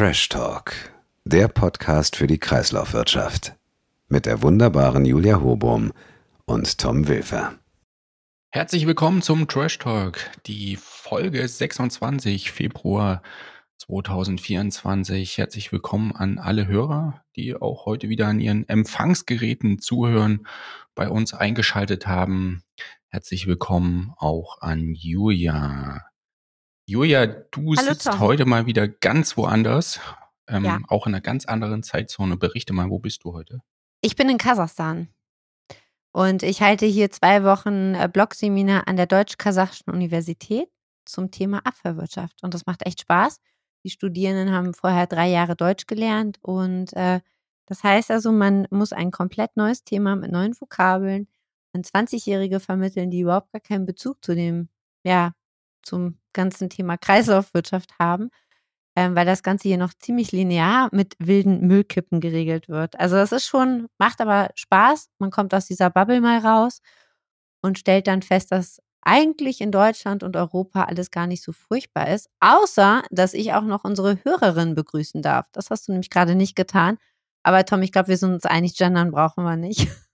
Trash Talk, der Podcast für die Kreislaufwirtschaft. Mit der wunderbaren Julia Hobum und Tom Wilfer. Herzlich willkommen zum Trash Talk, die Folge 26 Februar 2024. Herzlich willkommen an alle Hörer, die auch heute wieder an ihren Empfangsgeräten zuhören, bei uns eingeschaltet haben. Herzlich willkommen auch an Julia. Julia, du Hallo, sitzt Tom. heute mal wieder ganz woanders, ähm, Ja. auch in einer ganz anderen Zeitzone. Berichte mal, wo bist du heute? Ich bin in Kasachstan und ich halte hier zwei Wochen äh, Blogseminar an der Deutsch-Kasachischen Universität zum Thema Abfallwirtschaft. Und das macht echt Spaß. Die Studierenden haben vorher drei Jahre Deutsch gelernt und äh, das heißt also, man muss ein komplett neues Thema mit neuen Vokabeln an 20-Jährige vermitteln, die überhaupt gar keinen Bezug zu dem, ja, zum ganzen Thema Kreislaufwirtschaft haben, ähm, weil das Ganze hier noch ziemlich linear mit wilden Müllkippen geregelt wird. Also das ist schon, macht aber Spaß. Man kommt aus dieser Bubble mal raus und stellt dann fest, dass eigentlich in Deutschland und Europa alles gar nicht so furchtbar ist, außer dass ich auch noch unsere Hörerin begrüßen darf. Das hast du nämlich gerade nicht getan. Aber Tom, ich glaube, wir sind uns einig, gendern brauchen wir nicht.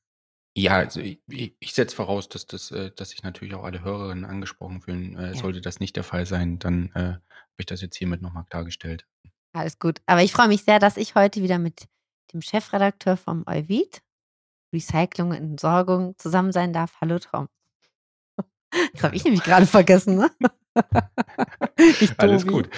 Ja, also ich, ich setze voraus, dass, das, äh, dass sich natürlich auch alle Hörerinnen angesprochen fühlen. Äh, Ja. Sollte das nicht der Fall sein, dann äh, habe ich das jetzt hiermit nochmal klargestellt. Alles gut. Aber ich freue mich sehr, dass ich heute wieder mit dem Chefredakteur vom Euvid, Recycling und Entsorgung, zusammen sein darf. Hallo Tom. Das habe ich nämlich gerade vergessen, ne? Alles gut.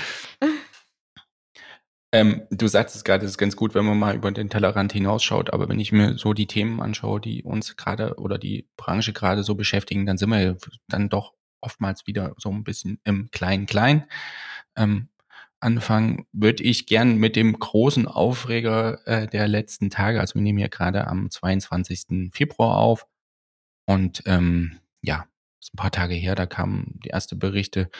Ähm, du sagst es gerade, es ist ganz gut, wenn man mal über den Tellerrand hinausschaut, aber wenn ich mir so die Themen anschaue, die uns gerade oder die Branche gerade so beschäftigen, dann sind wir dann doch oftmals wieder so ein bisschen im Klein-Klein. Ähm, anfangen würde ich gern mit dem großen Aufreger äh, der letzten Tage. Also wir nehmen hier gerade am 22. Februar auf. Und ähm, ja, ist ein paar Tage her, da kamen die ersten Berichte,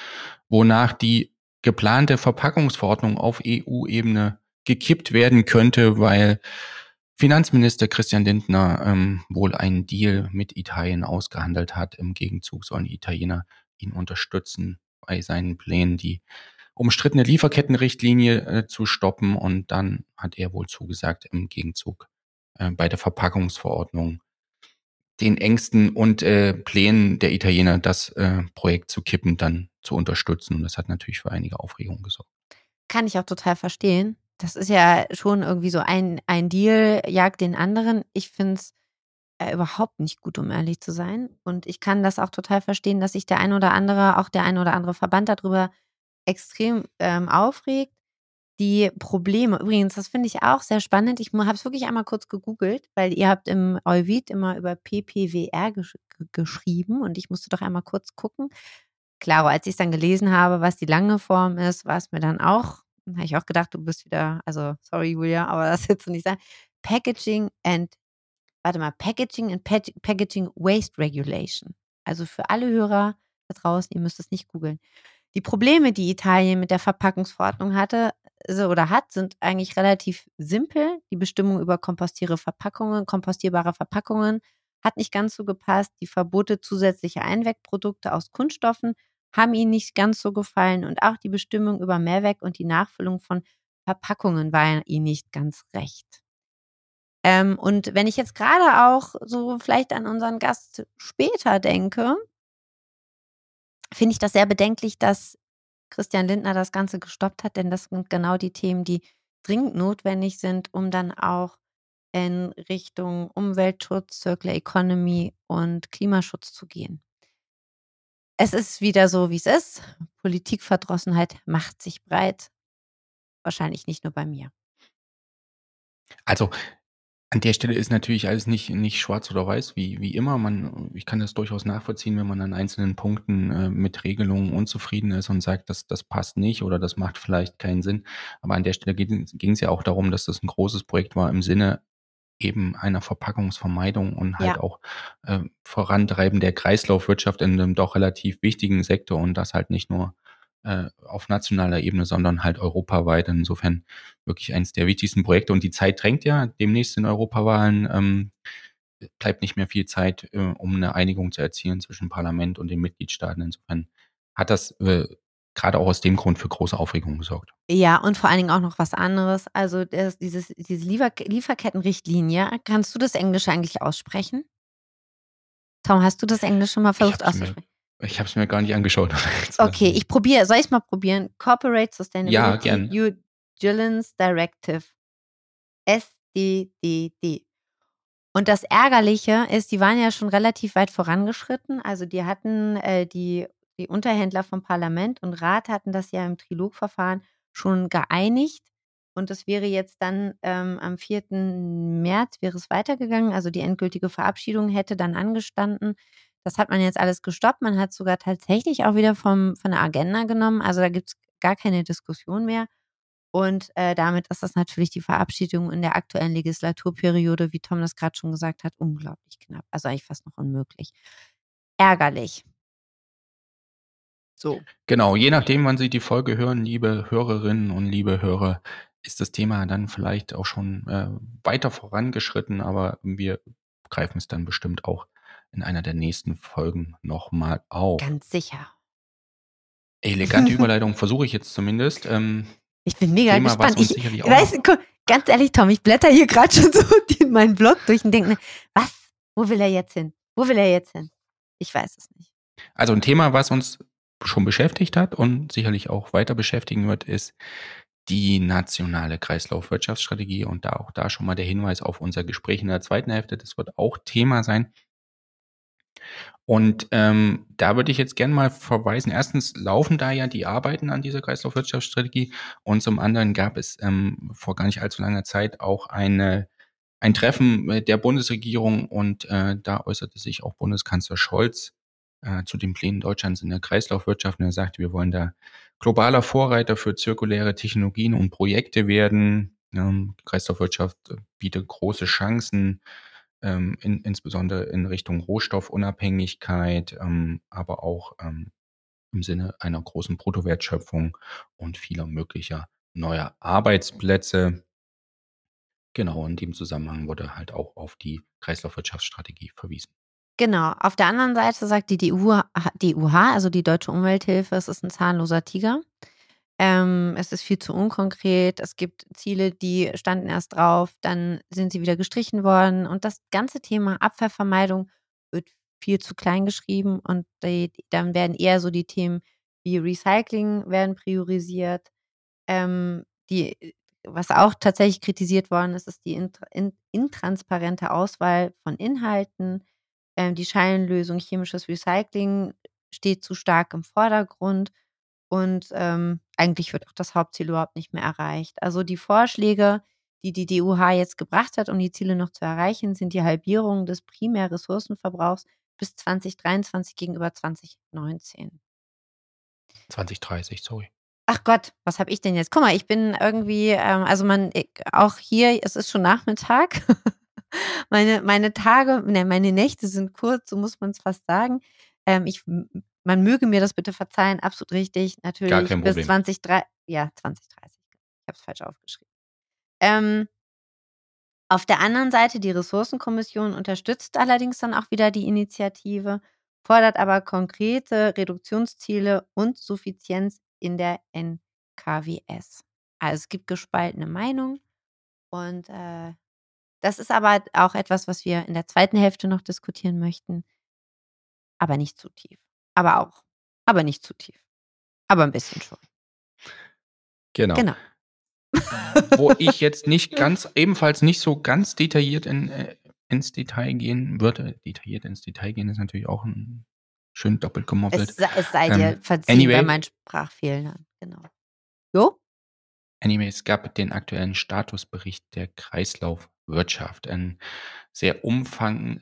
wonach die geplante Verpackungsverordnung auf EU-Ebene gekippt werden könnte, weil Finanzminister Christian Lindner ähm, wohl einen Deal mit Italien ausgehandelt hat. Im Gegenzug sollen Italiener ihn unterstützen bei seinen Plänen, die umstrittene Lieferkettenrichtlinie äh, zu stoppen. Und dann hat er wohl zugesagt, im Gegenzug äh, bei der Verpackungsverordnung den Ängsten und äh, Plänen der Italiener, das äh, Projekt zu kippen, dann zu unterstützen. Und das hat natürlich für einige Aufregung gesorgt. Kann ich auch total verstehen. Das ist ja schon irgendwie so ein, ein Deal, jagt den anderen. Ich finde es äh, überhaupt nicht gut, um ehrlich zu sein. Und ich kann das auch total verstehen, dass sich der ein oder andere, auch der ein oder andere Verband darüber extrem ähm, aufregt. Die Probleme, übrigens, das finde ich auch sehr spannend. Ich habe es wirklich einmal kurz gegoogelt, weil ihr habt im Euvid immer über PPWR gesch ge- geschrieben und ich musste doch einmal kurz gucken. Klaro, als ich es dann gelesen habe, was die lange Form ist, war es mir dann auch, habe ich auch gedacht, du bist wieder, also sorry Julia, aber das jetzt nicht sein. Packaging and, warte mal, Packaging and Pack- Packaging Waste Regulation. Also für alle Hörer da draußen, ihr müsst es nicht googeln. Die Probleme, die Italien mit der Verpackungsverordnung hatte so, oder hat, sind eigentlich relativ simpel. Die Bestimmung über kompostiere Verpackungen, kompostierbare Verpackungen hat nicht ganz so gepasst. Die Verbote zusätzlicher Einwegprodukte aus Kunststoffen haben ihnen nicht ganz so gefallen und auch die Bestimmung über Mehrweg und die Nachfüllung von Verpackungen war ihnen nicht ganz recht. Ähm, und wenn ich jetzt gerade auch so vielleicht an unseren Gast später denke, finde ich das sehr bedenklich, dass Christian Lindner das Ganze gestoppt hat, denn das sind genau die Themen, die dringend notwendig sind, um dann auch in Richtung Umweltschutz, Circular Economy und Klimaschutz zu gehen. Es ist wieder so, wie es ist. Politikverdrossenheit macht sich breit. Wahrscheinlich nicht nur bei mir. Also an der Stelle ist natürlich alles nicht, nicht schwarz oder weiß, wie, wie immer. Man, ich kann das durchaus nachvollziehen, wenn man an einzelnen Punkten äh, mit Regelungen unzufrieden ist und sagt, dass das passt nicht oder das macht vielleicht keinen Sinn. Aber an der Stelle ging es ja auch darum, dass das ein großes Projekt war im Sinne eben einer Verpackungsvermeidung und halt Ja. auch äh, Vorantreiben der Kreislaufwirtschaft in einem doch relativ wichtigen Sektor und das halt nicht nur äh, auf nationaler Ebene, sondern halt europaweit. Insofern wirklich eines der wichtigsten Projekte. Und die Zeit drängt ja. Demnächst in Europawahlen ähm, bleibt nicht mehr viel Zeit, äh, um eine Einigung zu erzielen zwischen Parlament und den Mitgliedstaaten. Insofern hat das äh, gerade auch aus dem Grund für große Aufregung gesorgt. Ja, und vor allen Dingen auch noch was anderes. Also das, dieses, diese Liefer Lieferkettenrichtlinie, kannst du das Englisch eigentlich aussprechen? Tom, hast du das Englisch schon mal versucht auszusprechen? Ich habe es mir gar nicht angeschaut. Okay, ich probiere. Soll ich es mal probieren? Corporate Sustainability ja, gern. Vigilance Directive. SDDD. Und das Ärgerliche ist, die waren ja schon relativ weit vorangeschritten. Also die hatten äh, die, die Unterhändler vom Parlament und Rat hatten das ja im Trilogverfahren schon geeinigt. Und das wäre jetzt dann ähm, am 4. März wäre es weitergegangen. Also die endgültige Verabschiedung hätte dann angestanden. Das hat man jetzt alles gestoppt. Man hat sogar tatsächlich auch wieder vom, von der Agenda genommen. Also da gibt es gar keine Diskussion mehr. Und äh, damit ist das natürlich die Verabschiedung in der aktuellen Legislaturperiode, wie Tom das gerade schon gesagt hat, unglaublich knapp. Also eigentlich fast noch unmöglich. Ärgerlich. So. Genau, je nachdem, wann Sie die Folge hören, liebe Hörerinnen und liebe Hörer, ist das Thema dann vielleicht auch schon äh, weiter vorangeschritten, aber wir greifen es dann bestimmt auch in einer der nächsten Folgen nochmal auf. Ganz sicher. Elegante Überleitung versuche ich jetzt zumindest. Ähm, ich bin mega Thema, gespannt. Ich, ich weiß, ganz ehrlich, Tom, ich blätter hier gerade schon so in meinen Blog durch und denke, was? Wo will er jetzt hin? Wo will er jetzt hin? Ich weiß es nicht. Also ein Thema, was uns schon beschäftigt hat und sicherlich auch weiter beschäftigen wird, ist die nationale Kreislaufwirtschaftsstrategie und da auch da schon mal der Hinweis auf unser Gespräch in der zweiten Hälfte. Das wird auch Thema sein. Und ähm, da würde ich jetzt gerne mal verweisen. Erstens laufen da ja die Arbeiten an dieser Kreislaufwirtschaftsstrategie und zum anderen gab es ähm, vor gar nicht allzu langer Zeit auch eine, ein Treffen der Bundesregierung und äh, da äußerte sich auch Bundeskanzler Scholz äh, zu den Plänen Deutschlands in der Kreislaufwirtschaft und er sagte, wir wollen da globaler Vorreiter für zirkuläre Technologien und Projekte werden. Ähm, Kreislaufwirtschaft bietet große Chancen, ähm, in, insbesondere in Richtung Rohstoffunabhängigkeit, ähm, aber auch ähm, im Sinne einer großen Bruttowertschöpfung und vieler möglicher neuer Arbeitsplätze. Genau, in dem Zusammenhang wurde halt auch auf die Kreislaufwirtschaftsstrategie verwiesen. Genau. Auf der anderen Seite sagt die DUH, UH, also die Deutsche Umwelthilfe, es ist ein zahnloser Tiger. Ähm, es ist viel zu unkonkret. Es gibt Ziele, die standen erst drauf, dann sind sie wieder gestrichen worden. Und das ganze Thema Abfallvermeidung wird viel zu klein geschrieben. Und die, dann werden eher so die Themen wie Recycling werden priorisiert. Ähm, die, was auch tatsächlich kritisiert worden ist, ist die intransparente Auswahl von Inhalten. Ähm, die Scheinlösung chemisches Recycling steht zu stark im Vordergrund. Und ähm, eigentlich wird auch das Hauptziel überhaupt nicht mehr erreicht. Also die Vorschläge, die die DUH jetzt gebracht hat, um die Ziele noch zu erreichen, sind die Halbierung des Primärressourcenverbrauchs bis 2023 gegenüber 2019. 2030, sorry. Ach Gott, was habe ich denn jetzt? Guck mal, ich bin irgendwie, ähm, also man, ich, auch hier, es ist schon Nachmittag. meine, meine Tage, ne, meine Nächte sind kurz, so muss man es fast sagen. Ähm, ich man möge mir das bitte verzeihen, absolut richtig. Natürlich Gar kein bis 2030. Ja, 2030. Ich habe es falsch aufgeschrieben. Ähm, auf der anderen Seite, die Ressourcenkommission unterstützt allerdings dann auch wieder die Initiative, fordert aber konkrete Reduktionsziele und Suffizienz in der NKWS. Also es gibt gespaltene Meinungen und äh, das ist aber auch etwas, was wir in der zweiten Hälfte noch diskutieren möchten, aber nicht zu tief. Aber auch. Aber nicht zu tief. Aber ein bisschen schon. Genau. Genau. Wo ich jetzt nicht ganz, ebenfalls nicht so ganz detailliert in, äh, ins Detail gehen würde. Detailliert ins Detail gehen ist natürlich auch ein schön doppelt gemoppelt. Es, es sei dir ähm, verziehen anyway, bei meinen Sprachfehlern. Genau. Jo? Anyway, es gab den aktuellen Statusbericht der Kreislaufwirtschaft. Ein sehr umfang,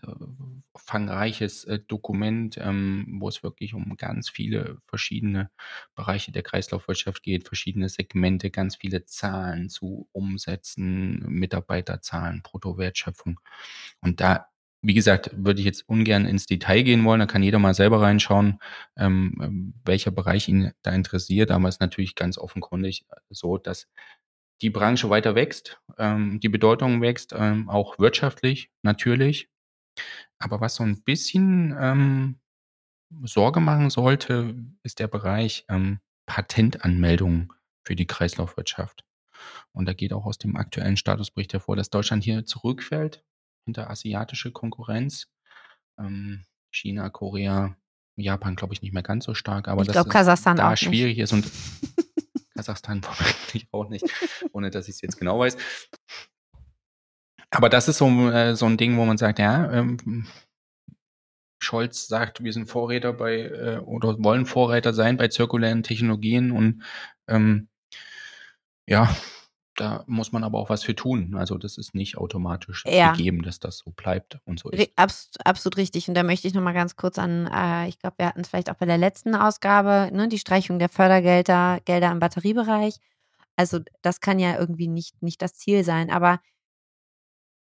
umfangreiches äh, Dokument, ähm, wo es wirklich um ganz viele verschiedene Bereiche der Kreislaufwirtschaft geht, verschiedene Segmente, ganz viele Zahlen zu Umsätzen, Mitarbeiterzahlen, Bruttowertschöpfung. Und da, wie gesagt, würde ich jetzt ungern ins Detail gehen wollen. Da kann jeder mal selber reinschauen, ähm, welcher Bereich ihn da interessiert. Aber es ist natürlich ganz offenkundig so, dass die Branche weiter wächst, ähm, die Bedeutung wächst, ähm, auch wirtschaftlich natürlich. Aber was so ein bisschen ähm, Sorge machen sollte, ist der Bereich, ähm, Patentanmeldungen für die Kreislaufwirtschaft. Und da geht auch aus dem aktuellen Statusbericht hervor, dass Deutschland hier zurückfällt hinter asiatische Konkurrenz. Ähm, China, Korea, Japan, glaube ich, nicht mehr ganz so stark, aber Ich dass glaube, es Kasachstan da auch nicht. schwierig ist und Kasachstan womöglich auch nicht, ohne dass ich es jetzt genau weiß. Aber das ist so, äh, so ein Ding, wo man sagt, ja, ähm, Scholz sagt, wir sind Vorräter bei äh, oder wollen Vorreiter sein bei zirkulären Technologien und ähm, ja, da muss man aber auch was für tun. Also das ist nicht automatisch Ja. gegeben, dass das so bleibt und so ist. Abs absolut richtig. Und da möchte ich noch mal ganz kurz an, äh, ich glaube, wir hatten es vielleicht auch bei der letzten Ausgabe, ne, die Streichung der Fördergelder Gelder im Batteriebereich. Also das kann ja irgendwie nicht, nicht das Ziel sein. Aber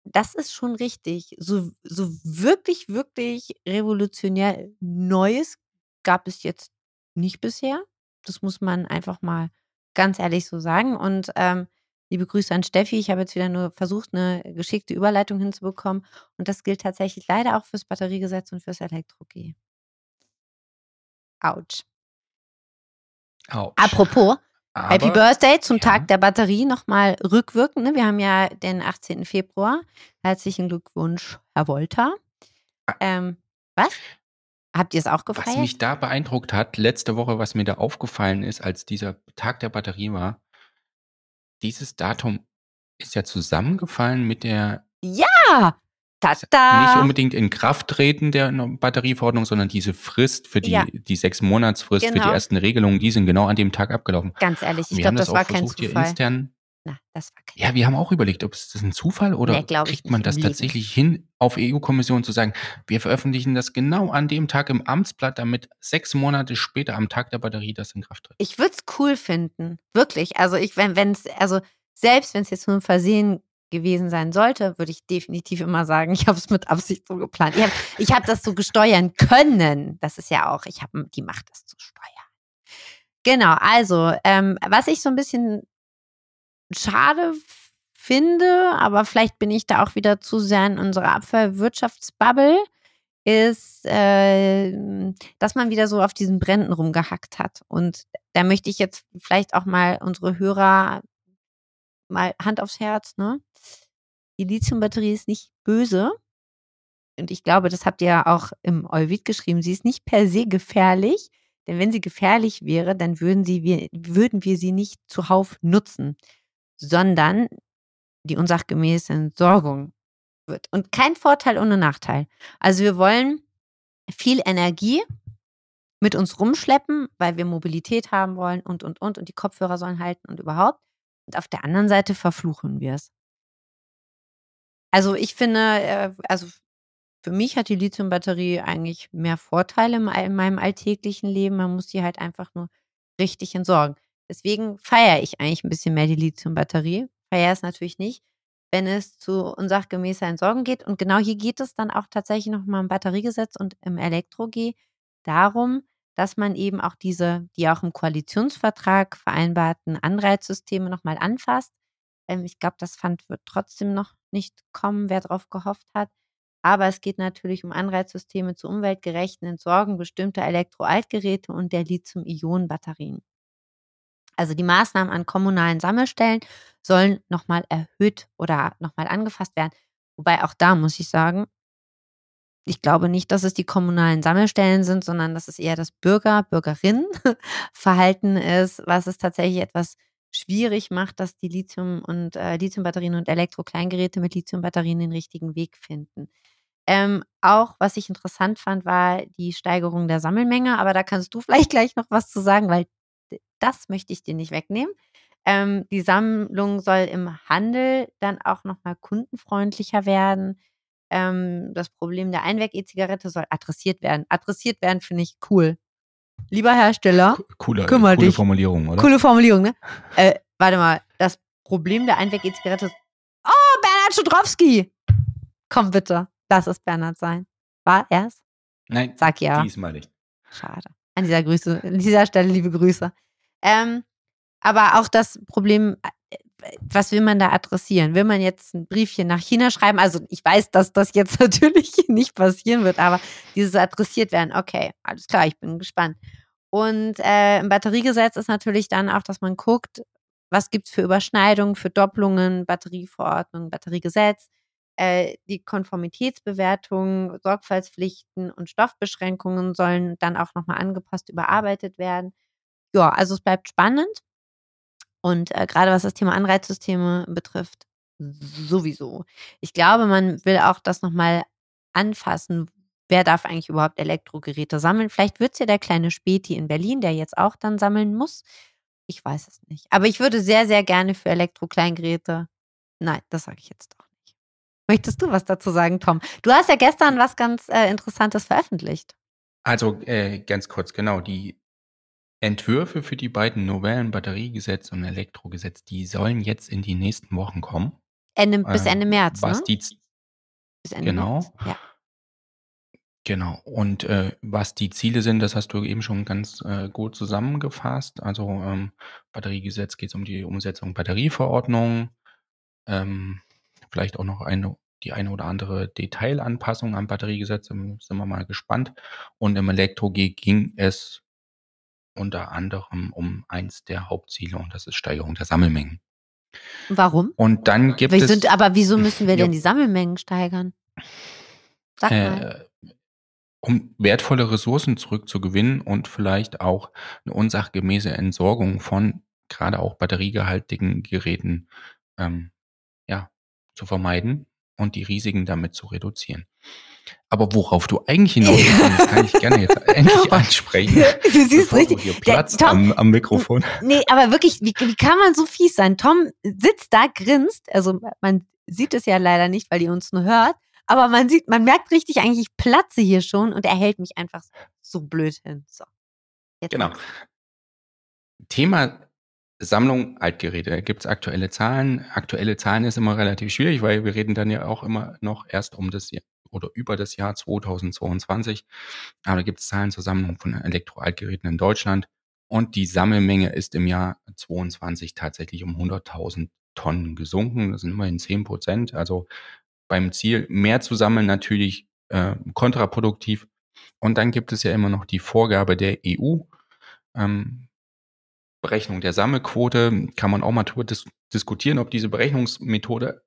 das ist schon richtig. So, so wirklich, wirklich revolutionär Neues gab es jetzt nicht bisher. Das muss man einfach mal ganz ehrlich so sagen. Und ähm, liebe Grüße an Steffi. Ich habe jetzt wieder nur versucht, eine geschickte Überleitung hinzubekommen. Und das gilt tatsächlich leider auch fürs Batteriegesetz und fürs Elektro-G. Autsch. Autsch. Apropos, Happy Aber Birthday zum ja. Tag der Batterie nochmal rückwirkend. Ne? Wir haben ja den 18. Februar. Herzlichen Glückwunsch, Herr Wolter. Ähm, was? Habt ihr es auch Was gefeiert? mich da beeindruckt hat, letzte Woche, was mir da aufgefallen ist, als dieser Tag der Batterie war, dieses Datum ist ja zusammengefallen mit der Ja! nicht Tada! unbedingt in Kraft treten der Batterieverordnung, sondern diese Frist für die, Ja. die sechs Monatsfrist für die Genau. ersten Regelungen, die sind genau an dem Tag abgelaufen. Ganz ehrlich, ich glaube, das, das, war kein versucht, hier Zufall. intern. Na, das war kein Ja, wir haben auch überlegt, ob es das ein Zufall oder Nee, kriegt man das Leben. tatsächlich hin, auf EU-Kommission zu sagen, wir veröffentlichen das genau an dem Tag im Amtsblatt, damit sechs Monate später am Tag der Batterie das in Kraft tritt. Ich würde es cool finden. Wirklich. Also ich, wenn es, also selbst wenn es jetzt nur ein Versehen gewesen sein sollte, würde ich definitiv immer sagen, ich habe es mit Absicht so geplant. Ich habe ich hab das so gesteuern können. Das ist ja auch, ich habe die Macht, das zu steuern. Genau, also, ähm, was ich so ein bisschen schade finde, aber vielleicht bin ich da auch wieder zu sehr in unserer Abfallwirtschaftsbubble, ist, äh, dass man wieder so auf diesen Bränden rumgehackt hat. Und da möchte ich jetzt vielleicht auch mal unsere Hörer mal Hand aufs Herz, ne? Die Lithiumbatterie ist nicht böse. Und ich glaube, das habt ihr ja auch im Euvid geschrieben. Sie ist nicht per se gefährlich. Denn wenn sie gefährlich wäre, dann würden, sie, wir, würden wir sie nicht zuhauf nutzen, sondern die unsachgemäße Entsorgung wird. Und kein Vorteil ohne Nachteil. Also wir wollen viel Energie mit uns rumschleppen, weil wir Mobilität haben wollen und, und, und. Und die Kopfhörer sollen halten und überhaupt. Und auf der anderen Seite verfluchen wir es. Also ich finde, äh, also für mich hat die Lithiumbatterie eigentlich mehr Vorteile in meinem alltäglichen Leben. Man muss die halt einfach nur richtig entsorgen. Deswegen feiere ich eigentlich ein bisschen mehr die Lithiumbatterie. Feiere es natürlich nicht, wenn es zu unsachgemäßer Entsorgung geht. Und genau hier geht es dann auch tatsächlich nochmal im Batteriegesetz und im Elektro-G darum, dass man eben auch diese, die auch im Koalitionsvertrag vereinbarten Anreizsysteme nochmal anfasst. Ähm, ich glaube, das Pfand wird trotzdem noch nicht kommen, wer darauf gehofft hat. Aber es geht natürlich um Anreizsysteme zur umweltgerechten Entsorgung bestimmter Elektroaltgeräte und der Lithium-Ionen-Batterien. Also die Maßnahmen an kommunalen Sammelstellen sollen nochmal erhöht oder nochmal angefasst werden. Wobei auch da muss ich sagen, ich glaube nicht, dass es die kommunalen Sammelstellen sind, sondern dass es eher das Bürger, Bürgerinnen-Verhalten ist, was es tatsächlich etwas schwierig macht, dass die Lithium- und äh, Lithiumbatterien und Elektrokleingeräte mit Lithiumbatterien den richtigen Weg finden. Ähm, auch, was ich interessant fand, war die Steigerung der Sammelmenge, aber da kannst du vielleicht gleich noch was zu sagen, weil das möchte ich dir nicht wegnehmen. Ähm, die Sammlung soll im Handel dann auch nochmal kundenfreundlicher werden. Ähm, das Problem der Einweg-E-Zigarette soll adressiert werden. Adressiert werden finde ich cool. Lieber Hersteller, Coole, Kümmer coole dich. Formulierung, oder? coole Formulierung, ne? Äh, warte mal, das Problem der Einweg-E-Zigarette. Oh, Bernhard Schudrowski! Komm bitte, lass es Bernhard sein. War er's? Nein, Sag ja. diesmal nicht. Schade. An dieser Grüße, an dieser Stelle liebe Grüße. Ähm, aber auch das Problem, äh, was will man da adressieren? Will man jetzt ein Briefchen nach China schreiben? Also ich weiß, dass das jetzt natürlich nicht passieren wird, aber dieses adressiert werden, okay, alles klar, ich bin gespannt. Und äh, im Batteriegesetz ist natürlich dann auch, dass man guckt, was gibt es für Überschneidungen, für Doppelungen, Batterieverordnung, Batteriegesetz, äh, die Konformitätsbewertung, Sorgfaltspflichten und Stoffbeschränkungen sollen dann auch nochmal angepasst, überarbeitet werden. Ja, also es bleibt spannend. Und äh, gerade was das Thema Anreizsysteme betrifft, sowieso. Ich glaube, man will auch das nochmal anfassen. Wer darf eigentlich überhaupt Elektrogeräte sammeln? Vielleicht wird es ja der kleine Späti in Berlin, der jetzt auch dann sammeln muss. Ich weiß es nicht. Aber ich würde sehr, sehr gerne für Elektro-Kleingeräte. Nein, das sage ich jetzt doch. Möchtest du was dazu sagen, Tom? Du hast ja gestern was ganz äh, Interessantes veröffentlicht. Also äh, ganz kurz, genau, die Entwürfe für die beiden Novellen Batteriegesetz und Elektrogesetz, die sollen jetzt in die nächsten Wochen kommen. Ende, bis äh, Ende März, was ne? Die, bis Ende genau. März. Ja. Genau. Und äh, was die Ziele sind, das hast du eben schon ganz äh, gut zusammengefasst. Also ähm, Batteriegesetz geht es um die Umsetzung Batterieverordnung, ähm, vielleicht auch noch eine, die eine oder andere Detailanpassung am Batteriegesetz, ähm, sind wir mal gespannt. Und im Elektro-G ging es unter anderem um eins der Hauptziele und das ist Steigerung der Sammelmengen. Warum? Und dann gibt Wir es sind, aber wieso müssen wir Ja. denn die Sammelmengen steigern? Sag mal. äh, um wertvolle Ressourcen zurückzugewinnen und vielleicht auch eine unsachgemäße Entsorgung von gerade auch batteriegehaltigen Geräten ähm, zu vermeiden und die Risiken damit zu reduzieren. Aber worauf du eigentlich hinaus willst, kann ich gerne jetzt endlich ansprechen. Du siehst richtig. du hier Der Tom- am, am Mikrofon. Nee, aber wirklich, wie, wie kann man so fies sein? Tom sitzt da, grinst. Also man sieht es ja leider nicht, weil ihr uns nur hört. Aber man sieht, man merkt richtig eigentlich, ich platze hier schon und er hält mich einfach so blöd hin. So. Jetzt Genau. Thema Sammlung Altgeräte. Gibt es aktuelle Zahlen. Aktuelle Zahlen ist immer relativ schwierig, weil wir reden dann ja auch immer noch erst um das Jahr oder über das Jahr 2022. Aber da gibt es Zahlen zur Sammlung von Elektroaltgeräten in Deutschland. Und die Sammelmenge ist im Jahr 22 tatsächlich um 100.000 Tonnen gesunken. Das sind immerhin 10 Prozent. Also beim Ziel, mehr zu sammeln, natürlich äh, kontraproduktiv. Und dann gibt es ja immer noch die Vorgabe der EU. Ähm, Berechnung der Sammelquote kann man auch mal drüber dis diskutieren, ob diese Berechnungsmethode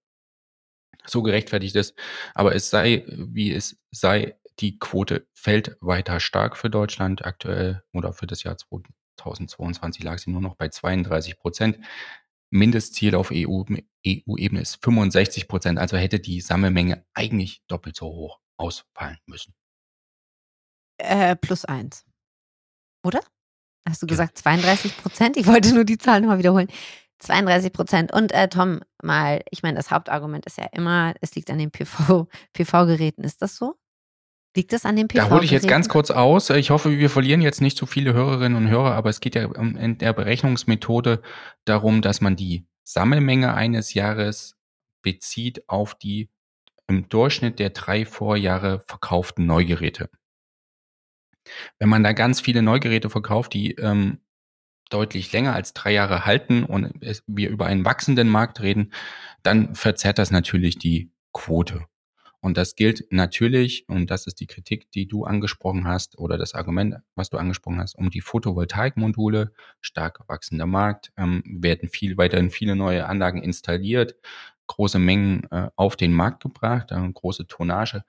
so gerechtfertigt ist. Aber es sei, wie es sei, die Quote fällt weiter stark für Deutschland. Aktuell oder für das Jahr 2022 lag sie nur noch bei 32 Prozent. Mindestziel auf EU EU-Ebene ist 65 Prozent. Also hätte die Sammelmenge eigentlich doppelt so hoch ausfallen müssen. Äh, plus eins. Oder? Hast du gesagt 32 Prozent? Ich wollte nur die Zahl nochmal wiederholen. 32 Prozent. Und äh, Tom, mal, ich meine, das Hauptargument ist ja immer, es liegt an den PV, PV-Geräten. Ist das so? Liegt das an den Da PV-Geräten? hole ich jetzt ganz kurz aus. Ich hoffe, wir verlieren jetzt nicht zu viele Hörerinnen und Hörer, aber es geht ja in der Berechnungsmethode darum, dass man die Sammelmenge eines Jahres bezieht auf die im Durchschnitt der drei Vorjahre verkauften Neugeräte. Wenn man da ganz viele Neugeräte verkauft, die ähm, deutlich länger als drei Jahre halten und es, wir über einen wachsenden Markt reden, dann verzerrt das natürlich die Quote. Und das gilt natürlich, und das ist die Kritik, die du angesprochen hast, oder das Argument, was du angesprochen hast, um die Photovoltaikmodule, stark wachsender Markt, ähm, werden viel weiterhin viele neue Anlagen installiert, große Mengen äh, auf den Markt gebracht, äh, große Tonnage.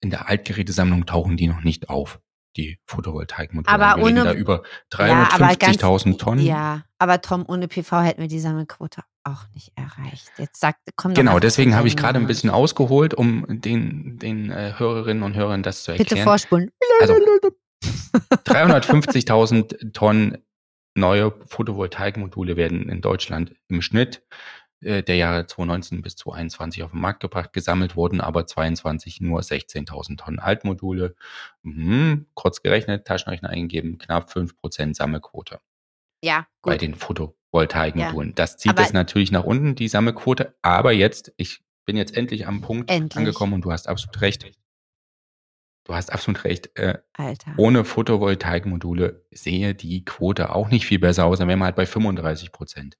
In der Altgerätesammlung tauchen die noch nicht auf, die Photovoltaikmodule. Aber ohne- da über Ja, aber ganz- 350.000 Tonnen. Ja, aber Tom, ohne PV hätten wir die Sammelquote auch nicht erreicht. Jetzt sagt, komm Genau, deswegen habe ich gerade ein bisschen ausgeholt, um den, den äh, Hörerinnen und Hörern das zu Bitte erklären. vorspulen. Also 350.000 Tonnen neue Photovoltaikmodule werden in Deutschland im Schnitt äh, der Jahre 2019 bis 2021 auf den Markt gebracht. Gesammelt wurden aber 22 nur 16.000 Tonnen Altmodule. Mhm, kurz gerechnet, Taschenrechner eingegeben, knapp 5% Sammelquote Ja, bei gut. den Photovoltaikmodulen. Das zieht Aber- es natürlich nach unten, die Sammelquote. Aber jetzt, ich bin jetzt endlich am Punkt Endlich. angekommen und du hast absolut recht. Du hast absolut recht. Äh, Alter. ohne Photovoltaikmodule sehe die Quote auch nicht viel besser aus. Dann wären wir halt bei 35 Prozent.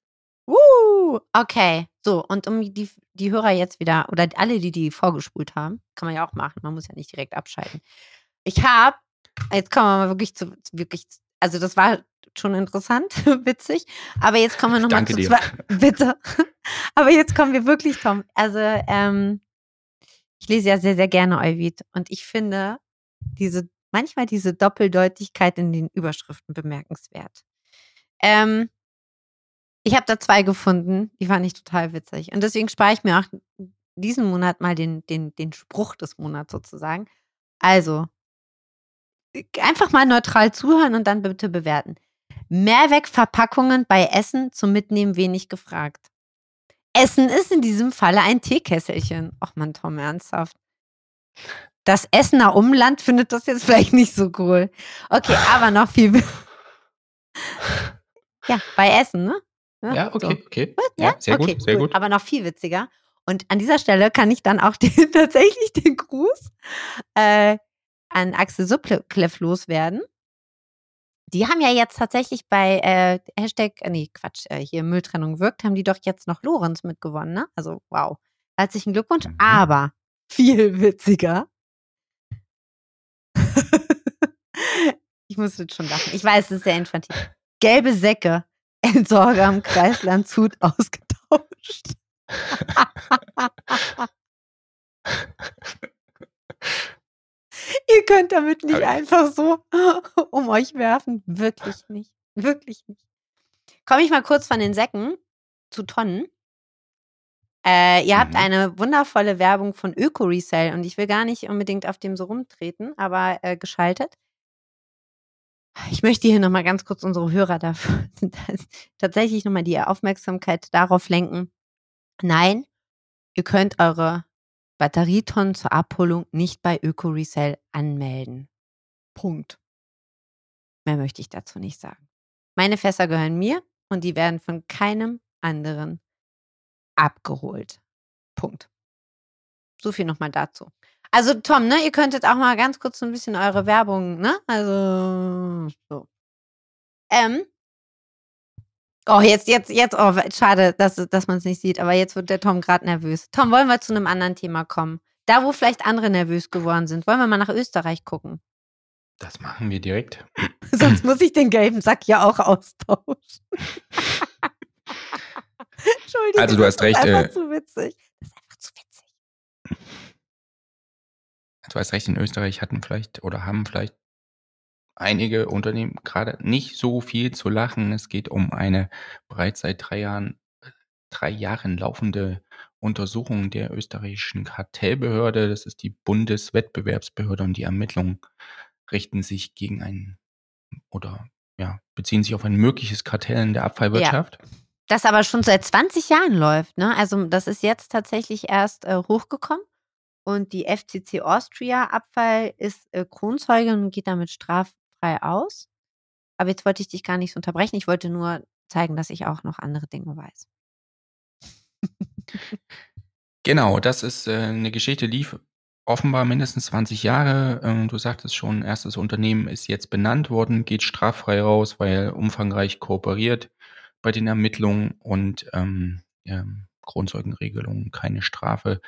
Uh, okay. So, und um die, die Hörer jetzt wieder, oder alle, die die vorgespult haben, kann man ja auch machen, man muss ja nicht direkt abschalten. Ich habe, jetzt kommen wir mal wirklich zu, wirklich also das war schon interessant, witzig. Aber jetzt kommen wir nochmal zu dir. zwei. Bitte. Aber jetzt kommen wir wirklich, Tom. Also, ähm, ich lese ja sehr, sehr gerne Euvid. Und ich finde diese, manchmal diese Doppeldeutigkeit in den Überschriften bemerkenswert. Ähm, ich habe da zwei gefunden, die fand ich total witzig. Und deswegen spare ich mir auch diesen Monat mal den, den, den Spruch des Monats sozusagen. Also, einfach mal neutral zuhören und dann bitte bewerten. Mehrwegverpackungen bei Essen zum Mitnehmen wenig gefragt. Essen ist in diesem Falle ein Teekesselchen. Ach man, Tom, ernsthaft. Das Essener Umland findet das jetzt vielleicht nicht so cool. Okay, aber noch viel. ja, bei Essen, ne? Ja, okay, so. okay. Ja, Ja, sehr okay, gut, sehr gut. Aber noch viel witziger. Und an dieser Stelle kann ich dann auch den, tatsächlich den Gruß äh, an Axel Subkleff loswerden. Die haben ja jetzt tatsächlich bei äh, Hashtag, äh, nee, Quatsch, äh, hier Mülltrennung wirkt, haben die doch jetzt noch Lorenz mitgewonnen, ne? Also, wow. Herzlichen Glückwunsch. Mhm. Aber viel witziger. ich muss jetzt schon lachen. Ich weiß, es ist sehr infantil. Gelbe Säcke. Entsorger am Kreis Landshut ausgetauscht. Ihr könnt damit nicht einfach so um euch werfen. Wirklich nicht. Wirklich nicht. Komme ich mal kurz von den Säcken zu Tonnen. Äh, ihr habt Mhm. eine wundervolle Werbung von Öko-Resell und ich will gar nicht unbedingt auf dem so rumtreten, aber äh, geschaltet. Ich möchte hier nochmal ganz kurz unsere Hörer dafür tatsächlich nochmal die Aufmerksamkeit darauf lenken. Nein, ihr könnt eure Batterietonnen zur Abholung nicht bei Öko-Resell anmelden. Punkt. Mehr möchte ich dazu nicht sagen. Meine Fässer gehören mir und die werden von keinem anderen abgeholt. Punkt. So viel nochmal dazu. Also Tom, ne, ihr könntet auch mal ganz kurz so ein bisschen eure Werbung, ne? Also so. Ähm. Oh, jetzt, jetzt, jetzt, oh, schade, dass, dass man es nicht sieht, aber jetzt wird der Tom gerade nervös. Tom, wollen wir zu einem anderen Thema kommen? Da, wo vielleicht andere nervös geworden sind, wollen wir mal nach Österreich gucken. Das machen wir direkt. Sonst muss ich den gelben Sack ja auch austauschen. Entschuldigung. Also, du hast das ist recht, einfach äh, zu witzig. Das ist einfach zu witzig. Du hast recht, in Österreich hatten vielleicht oder haben vielleicht einige Unternehmen gerade nicht so viel zu lachen. Es geht um eine bereits seit drei Jahren, drei Jahren laufende Untersuchung der österreichischen Kartellbehörde. Das ist die Bundeswettbewerbsbehörde und die Ermittlungen richten sich gegen ein oder ja, beziehen sich auf ein mögliches Kartell in der Abfallwirtschaft. Das aber schon seit 20 Jahren läuft, ne? Also das ist jetzt tatsächlich erst äh, hochgekommen. Und die FCC Austria Abfall ist äh, Kronzeugin und geht damit straffrei aus. Aber jetzt wollte ich dich gar nicht so unterbrechen. Ich wollte nur zeigen, dass ich auch noch andere Dinge weiß. Genau, das ist äh, eine Geschichte, lief offenbar mindestens 20 Jahre. Ähm, du sagtest schon, erstes Unternehmen ist jetzt benannt worden, geht straffrei raus, weil umfangreich kooperiert bei den Ermittlungen und ähm, ähm, Grundzeugenregelungen keine Strafe.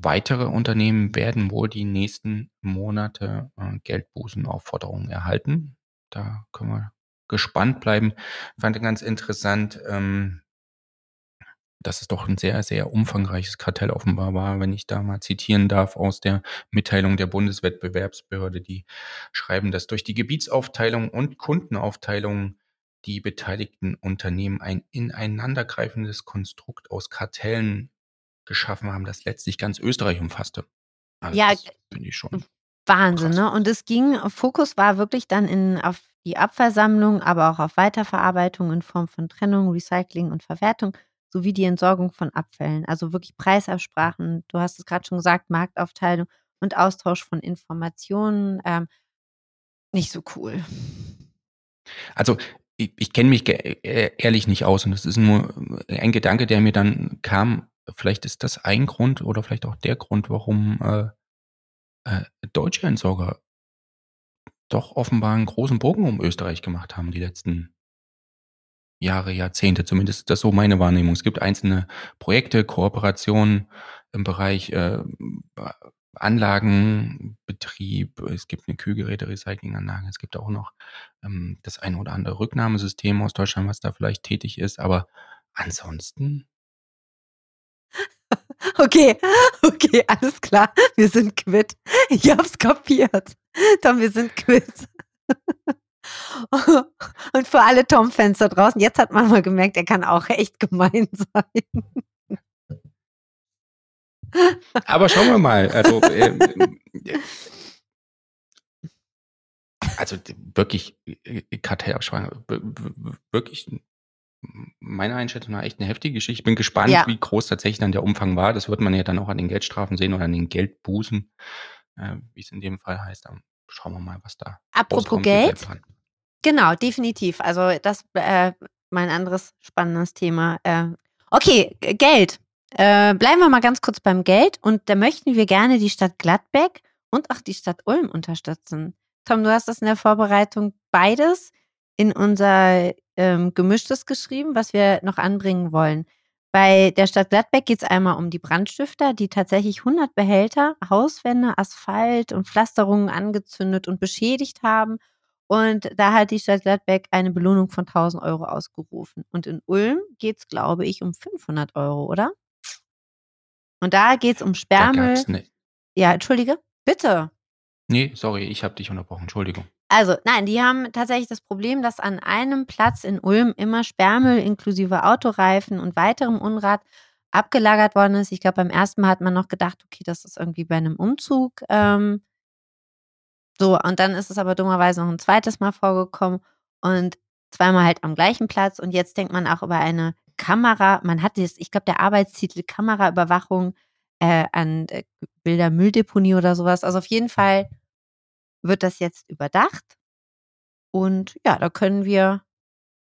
Weitere Unternehmen werden wohl die nächsten Monate äh, Geldbußenaufforderungen erhalten. Da können wir gespannt bleiben. Fand ganz interessant, ähm, dass es doch ein sehr, sehr umfangreiches Kartell offenbar war, wenn ich da mal zitieren darf aus der Mitteilung der Bundeswettbewerbsbehörde. Die schreiben, dass durch die Gebietsaufteilung und Kundenaufteilung die beteiligten Unternehmen ein ineinandergreifendes Konstrukt aus Kartellen geschaffen haben, das letztlich ganz Österreich umfasste. Also Ja, finde ich schon. Wahnsinn, Krass. ne? Und es ging, Fokus war wirklich dann in, auf die Abfallsammlung, aber auch auf Weiterverarbeitung in Form von Trennung, Recycling und Verwertung sowie die Entsorgung von Abfällen. Also wirklich Preisabsprachen, du hast es gerade schon gesagt, Marktaufteilung und Austausch von Informationen. Ähm, nicht so cool. Also ich, ich kenne mich äh, ehrlich nicht aus und das ist nur ein Gedanke, der mir dann kam. Vielleicht ist das ein Grund oder vielleicht auch der Grund, warum äh, äh, deutsche Entsorger doch offenbar einen großen Bogen um Österreich gemacht haben die letzten Jahre, Jahrzehnte. Zumindest ist das so meine Wahrnehmung. Es gibt einzelne Projekte, Kooperationen im Bereich äh, Anlagenbetrieb, es gibt eine Kühlgeräte-Recyclinganlage, es gibt auch noch ähm, das eine oder andere Rücknahmesystem aus Deutschland, was da vielleicht tätig ist, aber ansonsten. Okay, okay, alles klar. Wir sind quitt. Ich hab's kapiert. Tom, wir sind quitt. Und für alle Tom-Fans da draußen, jetzt hat man mal gemerkt, er kann auch echt gemein sein. Aber schauen wir mal. Also, äh, also wirklich äh, Kartellabsprache, wirklich meiner Einschätzung nach echt eine heftige Geschichte. Ich bin gespannt, ja. wie groß tatsächlich dann der Umfang war. Das wird man ja dann auch an den Geldstrafen sehen oder an den Geldbußen, äh, wie es in dem Fall heißt. Dann schauen wir mal, was da. Apropos Geld. Genau, definitiv. Also das äh, mein anderes spannendes Thema. Äh, okay, Geld. Äh, bleiben wir mal ganz kurz beim Geld und da möchten wir gerne die Stadt Gladbeck und auch die Stadt Ulm unterstützen. Tom, du hast das in der Vorbereitung beides in unser ähm, Gemischtes geschrieben, was wir noch anbringen wollen. Bei der Stadt Gladbeck geht es einmal um die Brandstifter, die tatsächlich 100 Behälter, Hauswände, Asphalt und Pflasterungen angezündet und beschädigt haben. Und da hat die Stadt Gladbeck eine Belohnung von 1000 Euro ausgerufen. Und in Ulm geht es, glaube ich, um 500 Euro, oder? Und da geht es um Sperrmüll. Ja, entschuldige, bitte. Nee, sorry, ich habe dich unterbrochen, Entschuldigung. Also, nein, die haben tatsächlich das Problem, dass an einem Platz in Ulm immer Sperrmüll inklusive Autoreifen und weiterem Unrat abgelagert worden ist. Ich glaube, beim ersten Mal hat man noch gedacht, okay, das ist irgendwie bei einem Umzug. Ähm, so, und dann ist es aber dummerweise noch ein zweites Mal vorgekommen und zweimal halt am gleichen Platz. Und jetzt denkt man auch über eine Kamera, man hat das, ich glaube, der Arbeitstitel Kameraüberwachung äh, an äh, Bilder Mülldeponie oder sowas. Also auf jeden Fall wird das jetzt überdacht. Und ja, da können wir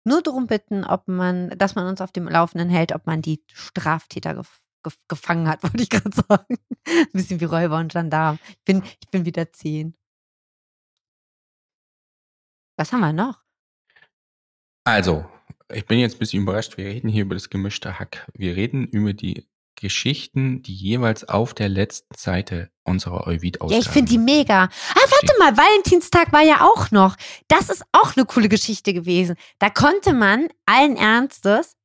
nur darum bitten, ob man, dass man uns auf dem Laufenden hält, ob man die Straftäter gef gef gefangen hat, wollte ich gerade sagen. Ein bisschen wie Räuber und Gendarm. Ich bin, ich bin wieder zehn. Was haben wir noch? Also, ich bin jetzt ein bisschen überrascht. Wir reden hier über das gemischte Hack. Wir reden über die Geschichten, die jeweils auf der letzten Seite unserer Euvid-Ausgabe Ja, ich finde die mega. Ah, warte mal, Valentinstag war ja auch noch. Das ist auch eine coole Geschichte gewesen. Da konnte man allen Ernstes,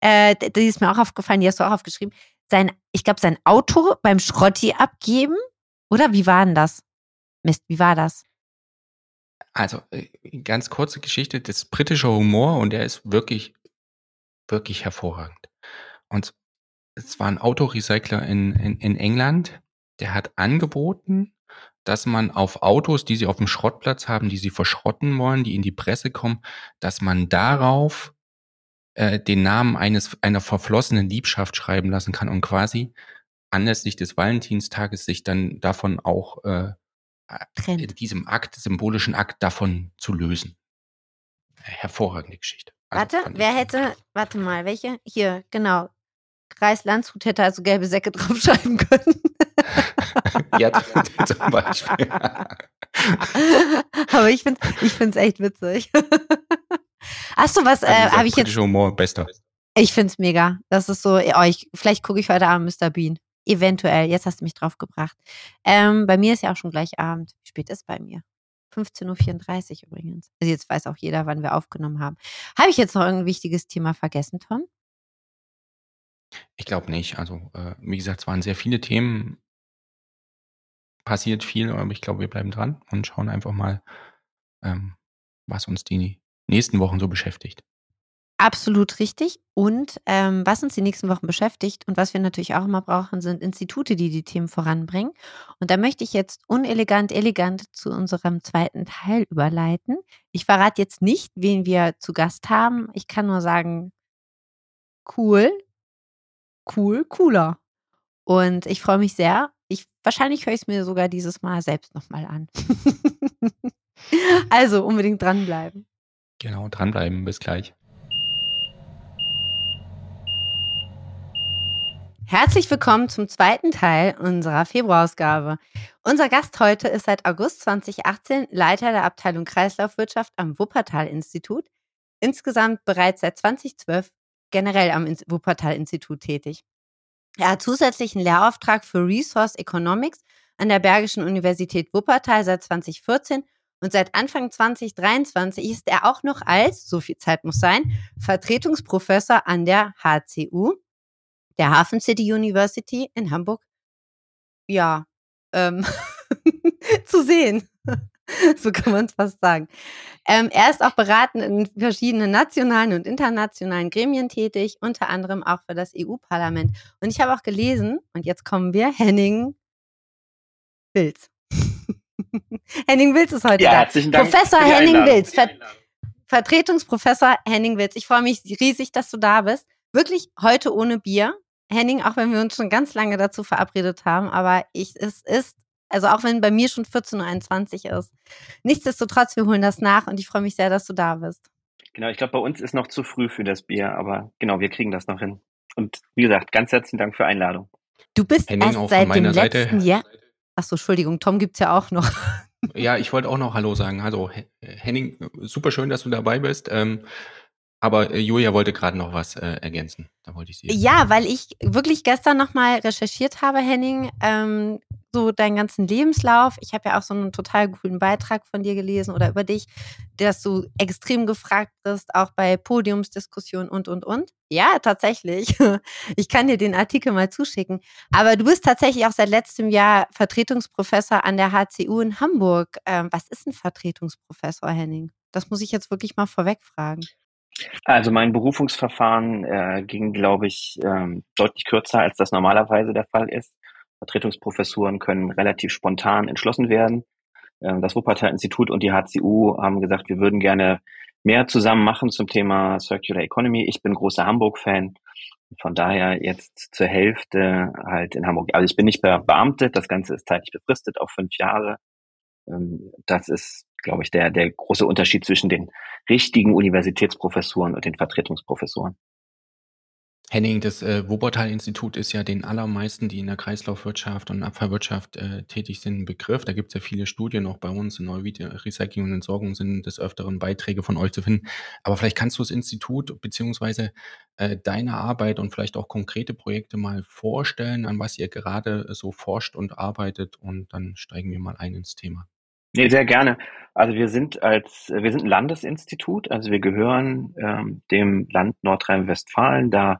äh, die ist mir auch aufgefallen, die hast du auch aufgeschrieben, sein, ich glaube, sein Auto beim Schrotti abgeben. Oder wie war denn das? Mist, wie war das? Also, äh, ganz kurze Geschichte, das britische Humor und der ist wirklich, wirklich hervorragend. Und es war ein Autorecycler in, in, in England, der hat angeboten, dass man auf Autos, die sie auf dem Schrottplatz haben, die sie verschrotten wollen, die in die Presse kommen, dass man darauf äh, den Namen eines einer verflossenen Liebschaft schreiben lassen kann und quasi anlässlich des Valentinstages sich dann davon auch äh, Trennt. in diesem Akt, symbolischen Akt davon zu lösen. Hervorragende Geschichte. Also warte, wer hätte, warte mal, welche? Hier, genau. Kreis Landshut hätte also gelbe Säcke draufschreiben können. ja, zum Beispiel. Aber ich finde es ich echt witzig. Achso, was äh, habe ich jetzt. Humor, bester. Ich finde es mega. Das ist so, oh, ich, vielleicht gucke ich heute Abend Mr. Bean. Eventuell, jetzt hast du mich drauf gebracht. Ähm, bei mir ist ja auch schon gleich Abend. Wie spät ist bei mir? 15.34 Uhr übrigens. Also jetzt weiß auch jeder, wann wir aufgenommen haben. Habe ich jetzt noch irgendein wichtiges Thema vergessen, Tom? Ich glaube nicht. Also, äh, wie gesagt, es waren sehr viele Themen. Passiert viel, aber ich glaube, wir bleiben dran und schauen einfach mal, ähm, was uns die nächsten Wochen so beschäftigt. Absolut richtig. Und ähm, was uns die nächsten Wochen beschäftigt und was wir natürlich auch immer brauchen, sind Institute, die die Themen voranbringen. Und da möchte ich jetzt unelegant, elegant zu unserem zweiten Teil überleiten. Ich verrate jetzt nicht, wen wir zu Gast haben. Ich kann nur sagen, cool, cool, cooler. Und ich freue mich sehr. Ich, wahrscheinlich höre ich es mir sogar dieses Mal selbst nochmal an. also unbedingt dranbleiben. Genau, dranbleiben. Bis gleich. Herzlich willkommen zum zweiten Teil unserer Februarausgabe. Unser Gast heute ist seit August 2018 Leiter der Abteilung Kreislaufwirtschaft am Wuppertal-Institut, insgesamt bereits seit 2012 generell am Wuppertal-Institut tätig. Er hat zusätzlich einen Lehrauftrag für Resource Economics an der Bergischen Universität Wuppertal seit 2014 und seit Anfang 2023 ist er auch noch als, so viel Zeit muss sein, Vertretungsprofessor an der HCU, der Hafen City University in Hamburg. Ja, ähm, zu sehen. so kann man es fast sagen. Ähm, er ist auch beratend in verschiedenen nationalen und internationalen Gremien tätig, unter anderem auch für das EU-Parlament. Und ich habe auch gelesen, und jetzt kommen wir, Henning Wilz. Henning Wilz ist heute ja, da. Herzlichen Dank Professor Henning Wilz, Ver Vertretungsprofessor Henning Wilz. Ich freue mich riesig, dass du da bist. Wirklich heute ohne Bier. Henning, auch wenn wir uns schon ganz lange dazu verabredet haben, aber ich, es ist also auch wenn bei mir schon 14.21 Uhr ist. Nichtsdestotrotz, wir holen das nach und ich freue mich sehr, dass du da bist. Genau, ich glaube, bei uns ist noch zu früh für das Bier, aber genau, wir kriegen das noch hin. Und wie gesagt, ganz herzlichen Dank für Einladung. Du bist Henning, erst seit dem letzten Jahr. Achso, Entschuldigung, Tom gibt es ja auch noch. Ja, ich wollte auch noch Hallo sagen. Also Henning, super schön, dass du dabei bist. Ähm, aber äh, Julia wollte gerade noch was äh, ergänzen. Da wollte ich sie. Ja, weil ich wirklich gestern nochmal recherchiert habe, Henning, ähm, so deinen ganzen Lebenslauf. Ich habe ja auch so einen total coolen Beitrag von dir gelesen oder über dich, dass du extrem gefragt bist, auch bei Podiumsdiskussionen und, und, und. Ja, tatsächlich. Ich kann dir den Artikel mal zuschicken. Aber du bist tatsächlich auch seit letztem Jahr Vertretungsprofessor an der HCU in Hamburg. Ähm, was ist ein Vertretungsprofessor, Henning? Das muss ich jetzt wirklich mal vorweg fragen. Also mein Berufungsverfahren äh, ging, glaube ich, ähm, deutlich kürzer, als das normalerweise der Fall ist. Vertretungsprofessuren können relativ spontan entschlossen werden. Ähm, das Wuppertal-Institut und die HCU haben gesagt, wir würden gerne mehr zusammen machen zum Thema Circular Economy. Ich bin großer Hamburg-Fan. Von daher jetzt zur Hälfte halt in Hamburg. Also ich bin nicht beamtet, das Ganze ist zeitlich befristet auf fünf Jahre. Ähm, das ist glaube ich, der, der große Unterschied zwischen den richtigen Universitätsprofessuren und den Vertretungsprofessuren. Henning, das äh, Wuppertal-Institut ist ja den allermeisten, die in der Kreislaufwirtschaft und Abfallwirtschaft äh, tätig sind, ein Begriff. Da gibt es ja viele Studien auch bei uns. In Neuwied Recycling und Entsorgung sind des Öfteren Beiträge von euch zu finden. Aber vielleicht kannst du das Institut beziehungsweise äh, deine Arbeit und vielleicht auch konkrete Projekte mal vorstellen, an was ihr gerade so forscht und arbeitet. Und dann steigen wir mal ein ins Thema. Nee, sehr gerne. Also wir sind als wir sind ein Landesinstitut, also wir gehören ähm, dem Land Nordrhein-Westfalen, da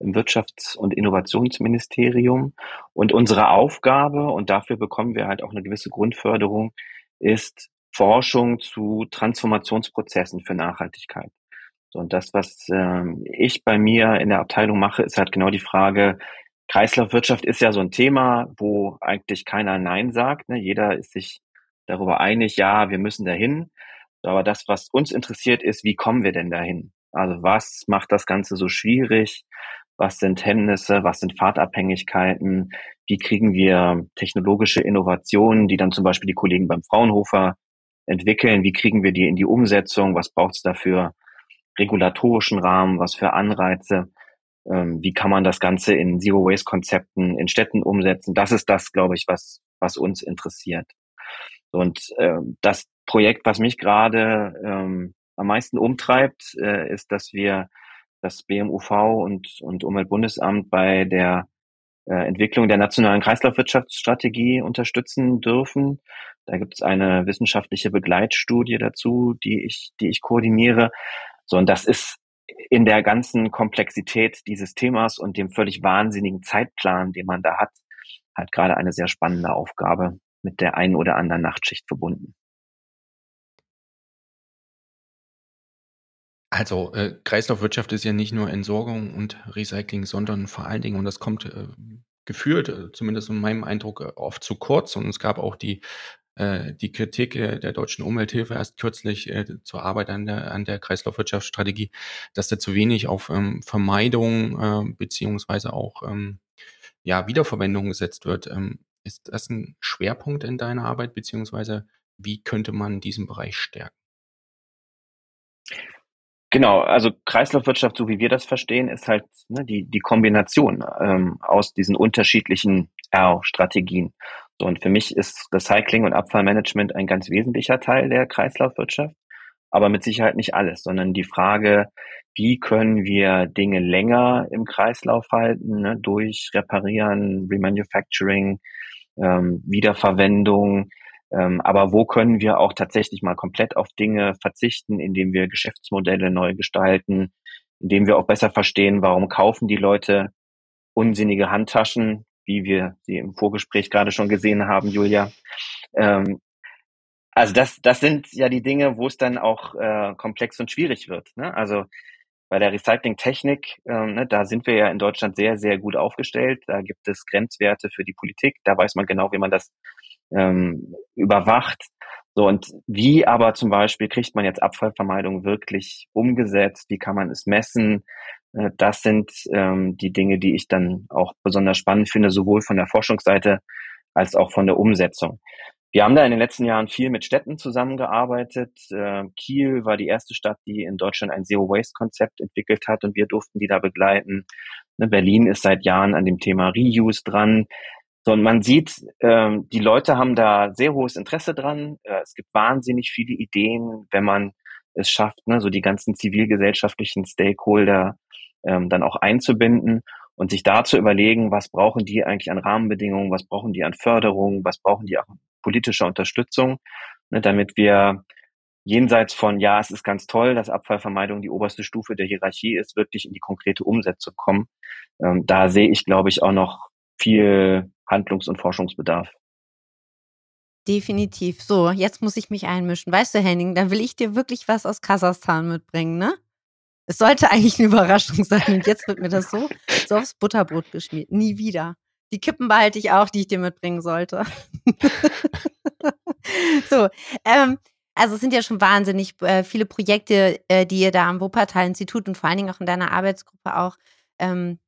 im Wirtschafts- und Innovationsministerium. Und unsere Aufgabe, und dafür bekommen wir halt auch eine gewisse Grundförderung, ist Forschung zu Transformationsprozessen für Nachhaltigkeit. So, und das, was ähm, ich bei mir in der Abteilung mache, ist halt genau die Frage, Kreislaufwirtschaft ist ja so ein Thema, wo eigentlich keiner Nein sagt. Ne? Jeder ist sich darüber einig, ja, wir müssen dahin. Aber das, was uns interessiert, ist, wie kommen wir denn dahin? Also was macht das Ganze so schwierig? Was sind Hemmnisse? Was sind Fahrtabhängigkeiten? Wie kriegen wir technologische Innovationen, die dann zum Beispiel die Kollegen beim Fraunhofer entwickeln? Wie kriegen wir die in die Umsetzung? Was braucht es dafür? Regulatorischen Rahmen? Was für Anreize? Ähm, wie kann man das Ganze in Zero-Waste-Konzepten in Städten umsetzen? Das ist das, glaube ich, was, was uns interessiert. Und äh, das Projekt, was mich gerade ähm, am meisten umtreibt, äh, ist, dass wir das BMUV und, und Umweltbundesamt bei der äh, Entwicklung der nationalen Kreislaufwirtschaftsstrategie unterstützen dürfen. Da gibt es eine wissenschaftliche Begleitstudie dazu, die ich, die ich koordiniere. So, und das ist in der ganzen Komplexität dieses Themas und dem völlig wahnsinnigen Zeitplan, den man da hat, halt gerade eine sehr spannende Aufgabe mit der einen oder anderen Nachtschicht verbunden. Also äh, Kreislaufwirtschaft ist ja nicht nur Entsorgung und Recycling, sondern vor allen Dingen, und das kommt äh, geführt, äh, zumindest in meinem Eindruck, äh, oft zu kurz. Und es gab auch die, äh, die Kritik der deutschen Umwelthilfe erst kürzlich zur Arbeit an der, an der Kreislaufwirtschaftsstrategie, dass da zu wenig auf ähm, Vermeidung beziehungsweise auch ähm, ja, Wiederverwendung gesetzt wird. Ähm, ist das ein Schwerpunkt in deiner Arbeit, beziehungsweise wie könnte man diesen Bereich stärken? Genau, also Kreislaufwirtschaft, so wie wir das verstehen, ist halt ne, die, die Kombination ähm, aus diesen unterschiedlichen R-Strategien. So, und für mich ist Recycling und Abfallmanagement ein ganz wesentlicher Teil der Kreislaufwirtschaft, aber mit Sicherheit nicht alles, sondern die Frage, wie können wir Dinge länger im Kreislauf halten, ne, durch Reparieren, Remanufacturing, ähm, Wiederverwendung. Ähm, aber wo können wir auch tatsächlich mal komplett auf Dinge verzichten, indem wir Geschäftsmodelle neu gestalten, indem wir auch besser verstehen, warum kaufen die Leute unsinnige Handtaschen, wie wir sie im Vorgespräch gerade schon gesehen haben, Julia. Ähm, also das, das sind ja die Dinge, wo es dann auch äh, komplex und schwierig wird. Ne? Also bei der Recyclingtechnik, ähm, ne, da sind wir ja in Deutschland sehr, sehr gut aufgestellt. Da gibt es Grenzwerte für die Politik. Da weiß man genau, wie man das ähm, überwacht. So, und wie aber zum Beispiel kriegt man jetzt Abfallvermeidung wirklich umgesetzt? Wie kann man es messen? Äh, das sind ähm, die Dinge, die ich dann auch besonders spannend finde, sowohl von der Forschungsseite als auch von der Umsetzung. Wir haben da in den letzten Jahren viel mit Städten zusammengearbeitet. Äh, Kiel war die erste Stadt, die in Deutschland ein Zero-Waste-Konzept entwickelt hat und wir durften die da begleiten. Ne, Berlin ist seit Jahren an dem Thema Reuse dran. So, und man sieht, ähm, die Leute haben da sehr hohes Interesse dran. Äh, es gibt wahnsinnig viele Ideen, wenn man es schafft, ne, so die ganzen zivilgesellschaftlichen Stakeholder ähm, dann auch einzubinden und sich da zu überlegen, was brauchen die eigentlich an Rahmenbedingungen, was brauchen die an Förderung, was brauchen die auch politischer Unterstützung, ne, damit wir jenseits von, ja, es ist ganz toll, dass Abfallvermeidung die oberste Stufe der Hierarchie ist, wirklich in die konkrete Umsetzung kommen. Ähm, da sehe ich, glaube ich, auch noch viel Handlungs- und Forschungsbedarf. Definitiv. So, jetzt muss ich mich einmischen. Weißt du, Henning, dann will ich dir wirklich was aus Kasachstan mitbringen, ne? Es sollte eigentlich eine Überraschung sein und jetzt wird mir das so, so aufs Butterbrot geschmiert. Nie wieder. Die Kippen behalte ich auch, die ich dir mitbringen sollte. so, ähm, also es sind ja schon wahnsinnig äh, viele Projekte, äh, die ihr da am Wuppertal-Institut und vor allen Dingen auch in deiner Arbeitsgruppe auch ähm,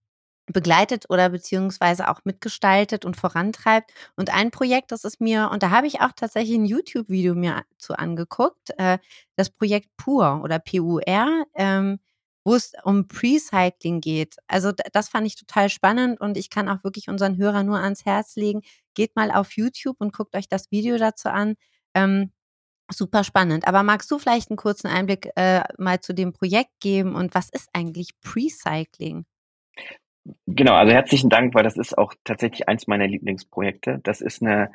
begleitet oder beziehungsweise auch mitgestaltet und vorantreibt. Und ein Projekt, das ist mir, und da habe ich auch tatsächlich ein YouTube-Video mir zu angeguckt, äh, das Projekt PUR oder PUR. Ähm, wo es um Precycling geht. Also das fand ich total spannend und ich kann auch wirklich unseren Hörern nur ans Herz legen. Geht mal auf YouTube und guckt euch das Video dazu an. Ähm, super spannend. Aber magst du vielleicht einen kurzen Einblick äh, mal zu dem Projekt geben und was ist eigentlich Precycling? Genau, also herzlichen Dank, weil das ist auch tatsächlich eins meiner Lieblingsprojekte. Das ist eine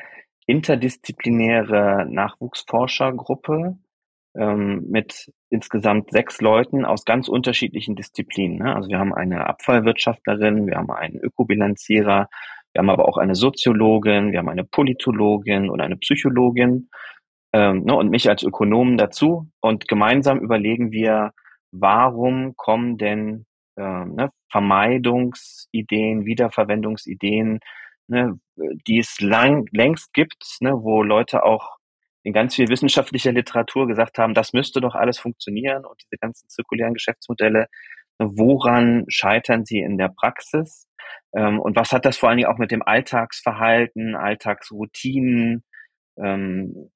interdisziplinäre Nachwuchsforschergruppe ähm, mit insgesamt sechs Leuten aus ganz unterschiedlichen Disziplinen. Ne? Also wir haben eine Abfallwirtschaftlerin, wir haben einen Ökobilanzierer, wir haben aber auch eine Soziologin, wir haben eine Politologin und eine Psychologin ähm, ne, und mich als Ökonomen dazu. Und gemeinsam überlegen wir, warum kommen denn äh, ne, Vermeidungsideen, Wiederverwendungsideen, ne, die es lang, längst gibt, ne, wo Leute auch in ganz viel wissenschaftlicher Literatur gesagt haben, das müsste doch alles funktionieren und diese ganzen zirkulären Geschäftsmodelle, woran scheitern sie in der Praxis? Ähm, und was hat das vor allen Dingen auch mit dem Alltagsverhalten, Alltagsroutinen, ähm,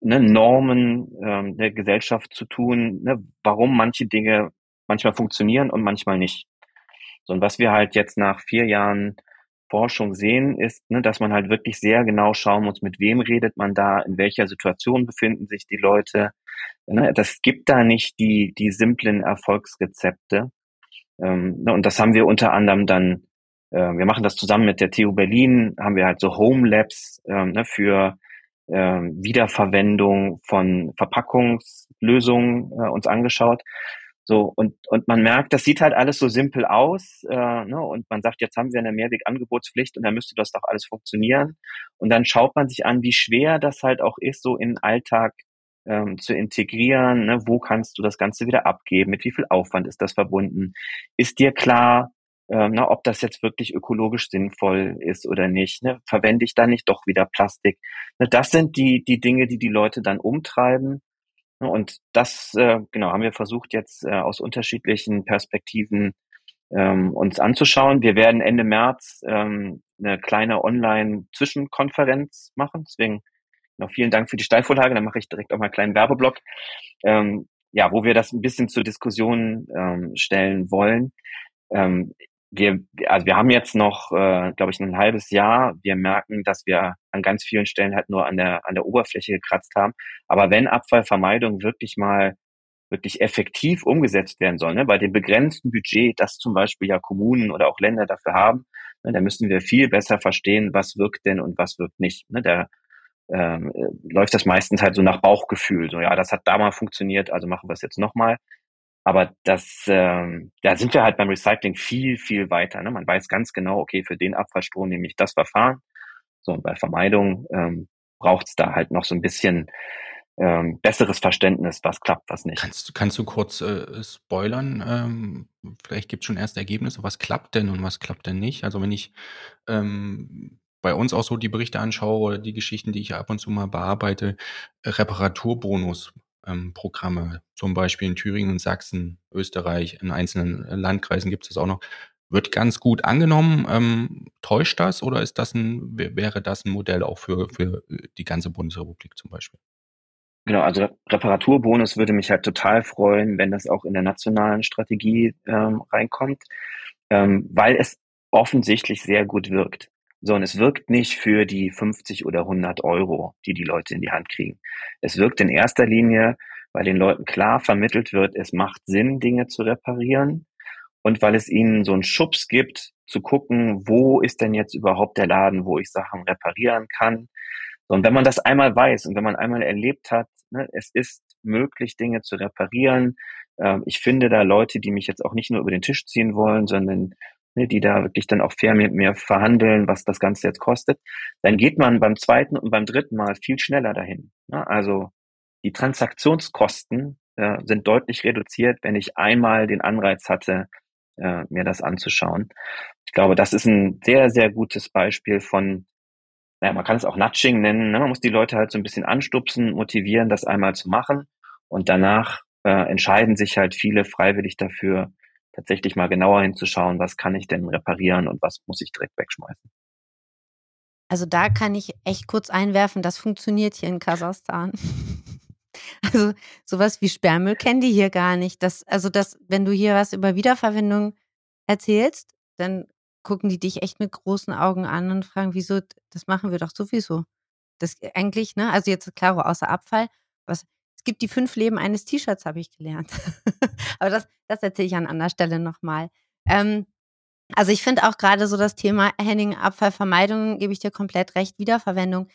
ne, Normen ähm, der Gesellschaft zu tun, ne, warum manche Dinge manchmal funktionieren und manchmal nicht. So, und was wir halt jetzt nach vier Jahren Forschung sehen, ist, ne, dass man halt wirklich sehr genau schauen muss, mit wem redet man da, in welcher Situation befinden sich die Leute. Ne, das gibt da nicht die, die simplen Erfolgsrezepte. Ähm, ne, und das haben wir unter anderem dann, äh, wir machen das zusammen mit der TU Berlin, haben wir halt so Home Labs ähm, ne, für äh, Wiederverwendung von Verpackungslösungen äh, uns angeschaut. So, und, und man merkt, das sieht halt alles so simpel aus, äh, ne? und man sagt, jetzt haben wir eine Mehrwegangebotspflicht und dann müsste das doch alles funktionieren. Und dann schaut man sich an, wie schwer das halt auch ist, so in den Alltag ähm, zu integrieren. Ne? Wo kannst du das Ganze wieder abgeben? Mit wie viel Aufwand ist das verbunden? Ist dir klar, ähm, na, ob das jetzt wirklich ökologisch sinnvoll ist oder nicht? Ne? Verwende ich da nicht doch wieder Plastik? Ne? Das sind die, die Dinge, die die Leute dann umtreiben. Ne, und das, äh, genau, haben wir versucht jetzt äh, aus unterschiedlichen Perspektiven ähm, uns anzuschauen. Wir werden Ende März ähm, eine kleine Online-Zwischenkonferenz machen. Deswegen noch vielen Dank für die Steilvorlage. Dann mache ich direkt auch mal einen kleinen Werbeblock. Ähm, ja, wo wir das ein bisschen zur Diskussion ähm, stellen wollen. Ähm, wir, also wir haben jetzt noch, äh, glaube ich, ein halbes Jahr. Wir merken, dass wir an ganz vielen Stellen halt nur an der, an der Oberfläche gekratzt haben. Aber wenn Abfallvermeidung wirklich mal wirklich effektiv umgesetzt werden soll, ne, bei dem begrenzten Budget, das zum Beispiel ja Kommunen oder auch Länder dafür haben, Ne, da müssen wir viel besser verstehen, was wirkt denn und was wirkt nicht. Ne, da ähm, äh, läuft das meistens halt so nach Bauchgefühl. So, ja, das hat da mal funktioniert, also machen wir es jetzt nochmal. Aber das, ähm, da sind wir halt beim Recycling viel, viel weiter. Ne? Man weiß ganz genau, okay, für den Abfallstrom nehme ich das Verfahren. So, und bei Vermeidung ähm, braucht es da halt noch so ein bisschen ähm, besseres Verständnis, was klappt, was nicht. Kannst, kannst du kurz äh, spoilern? Ähm, vielleicht gibt es schon erste Ergebnisse. Was klappt denn und was klappt denn nicht? Also wenn ich ähm, bei uns auch so die Berichte anschaue oder die Geschichten, die ich ab und zu mal bearbeite, Reparaturbonus ähm, Programme, zum Beispiel in Thüringen und Sachsen, Österreich, in einzelnen Landkreisen gibt es das auch noch, wird ganz gut angenommen. Ähm, täuscht das oder ist das ein, wäre das ein Modell auch für, für die ganze Bundesrepublik zum Beispiel? Genau, also Reparaturbonus würde mich halt total freuen, wenn das auch in der nationalen Strategie ähm, reinkommt, ähm, weil es offensichtlich sehr gut wirkt. So, und es wirkt nicht für die 50 oder 100 Euro, die die Leute in die Hand kriegen. Es wirkt in erster Linie, weil den Leuten klar vermittelt wird, es macht Sinn, Dinge zu reparieren und weil es ihnen so einen Schubs gibt, zu gucken, wo ist denn jetzt überhaupt der Laden, wo ich Sachen reparieren kann. Und wenn man das einmal weiß und wenn man einmal erlebt hat, ne, es ist möglich, Dinge zu reparieren. Ähm, ich finde da Leute, die mich jetzt auch nicht nur über den Tisch ziehen wollen, sondern ne, die da wirklich dann auch fair mit mir verhandeln, was das Ganze jetzt kostet, dann geht man beim zweiten und beim dritten Mal viel schneller dahin. Ne? Also die Transaktionskosten äh, sind deutlich reduziert, wenn ich einmal den Anreiz hatte, äh, mir das anzuschauen. Ich glaube, das ist ein sehr, sehr gutes Beispiel von, naja, man kann es auch Nudging nennen. Ne? Man muss die Leute halt so ein bisschen anstupsen, motivieren, das einmal zu machen. Und danach äh, entscheiden sich halt viele freiwillig dafür, tatsächlich mal genauer hinzuschauen, was kann ich denn reparieren und was muss ich direkt wegschmeißen. Also da kann ich echt kurz einwerfen, das funktioniert hier in Kasachstan. Also sowas wie Sperrmüll kennen die hier gar nicht. Das, also das, wenn du hier was über Wiederverwendung erzählst, dann gucken die dich echt mit großen Augen an und fragen, wieso, das machen wir doch sowieso. Das eigentlich, ne? Also jetzt klaro, außer Abfall, was, gibt die fünf Leben eines T-Shirts, habe ich gelernt. Aber das, das erzähle ich an anderer Stelle nochmal. Ähm, also ich finde auch gerade so das Thema Henning, Abfallvermeidung, gebe ich dir komplett recht, Wiederverwendung,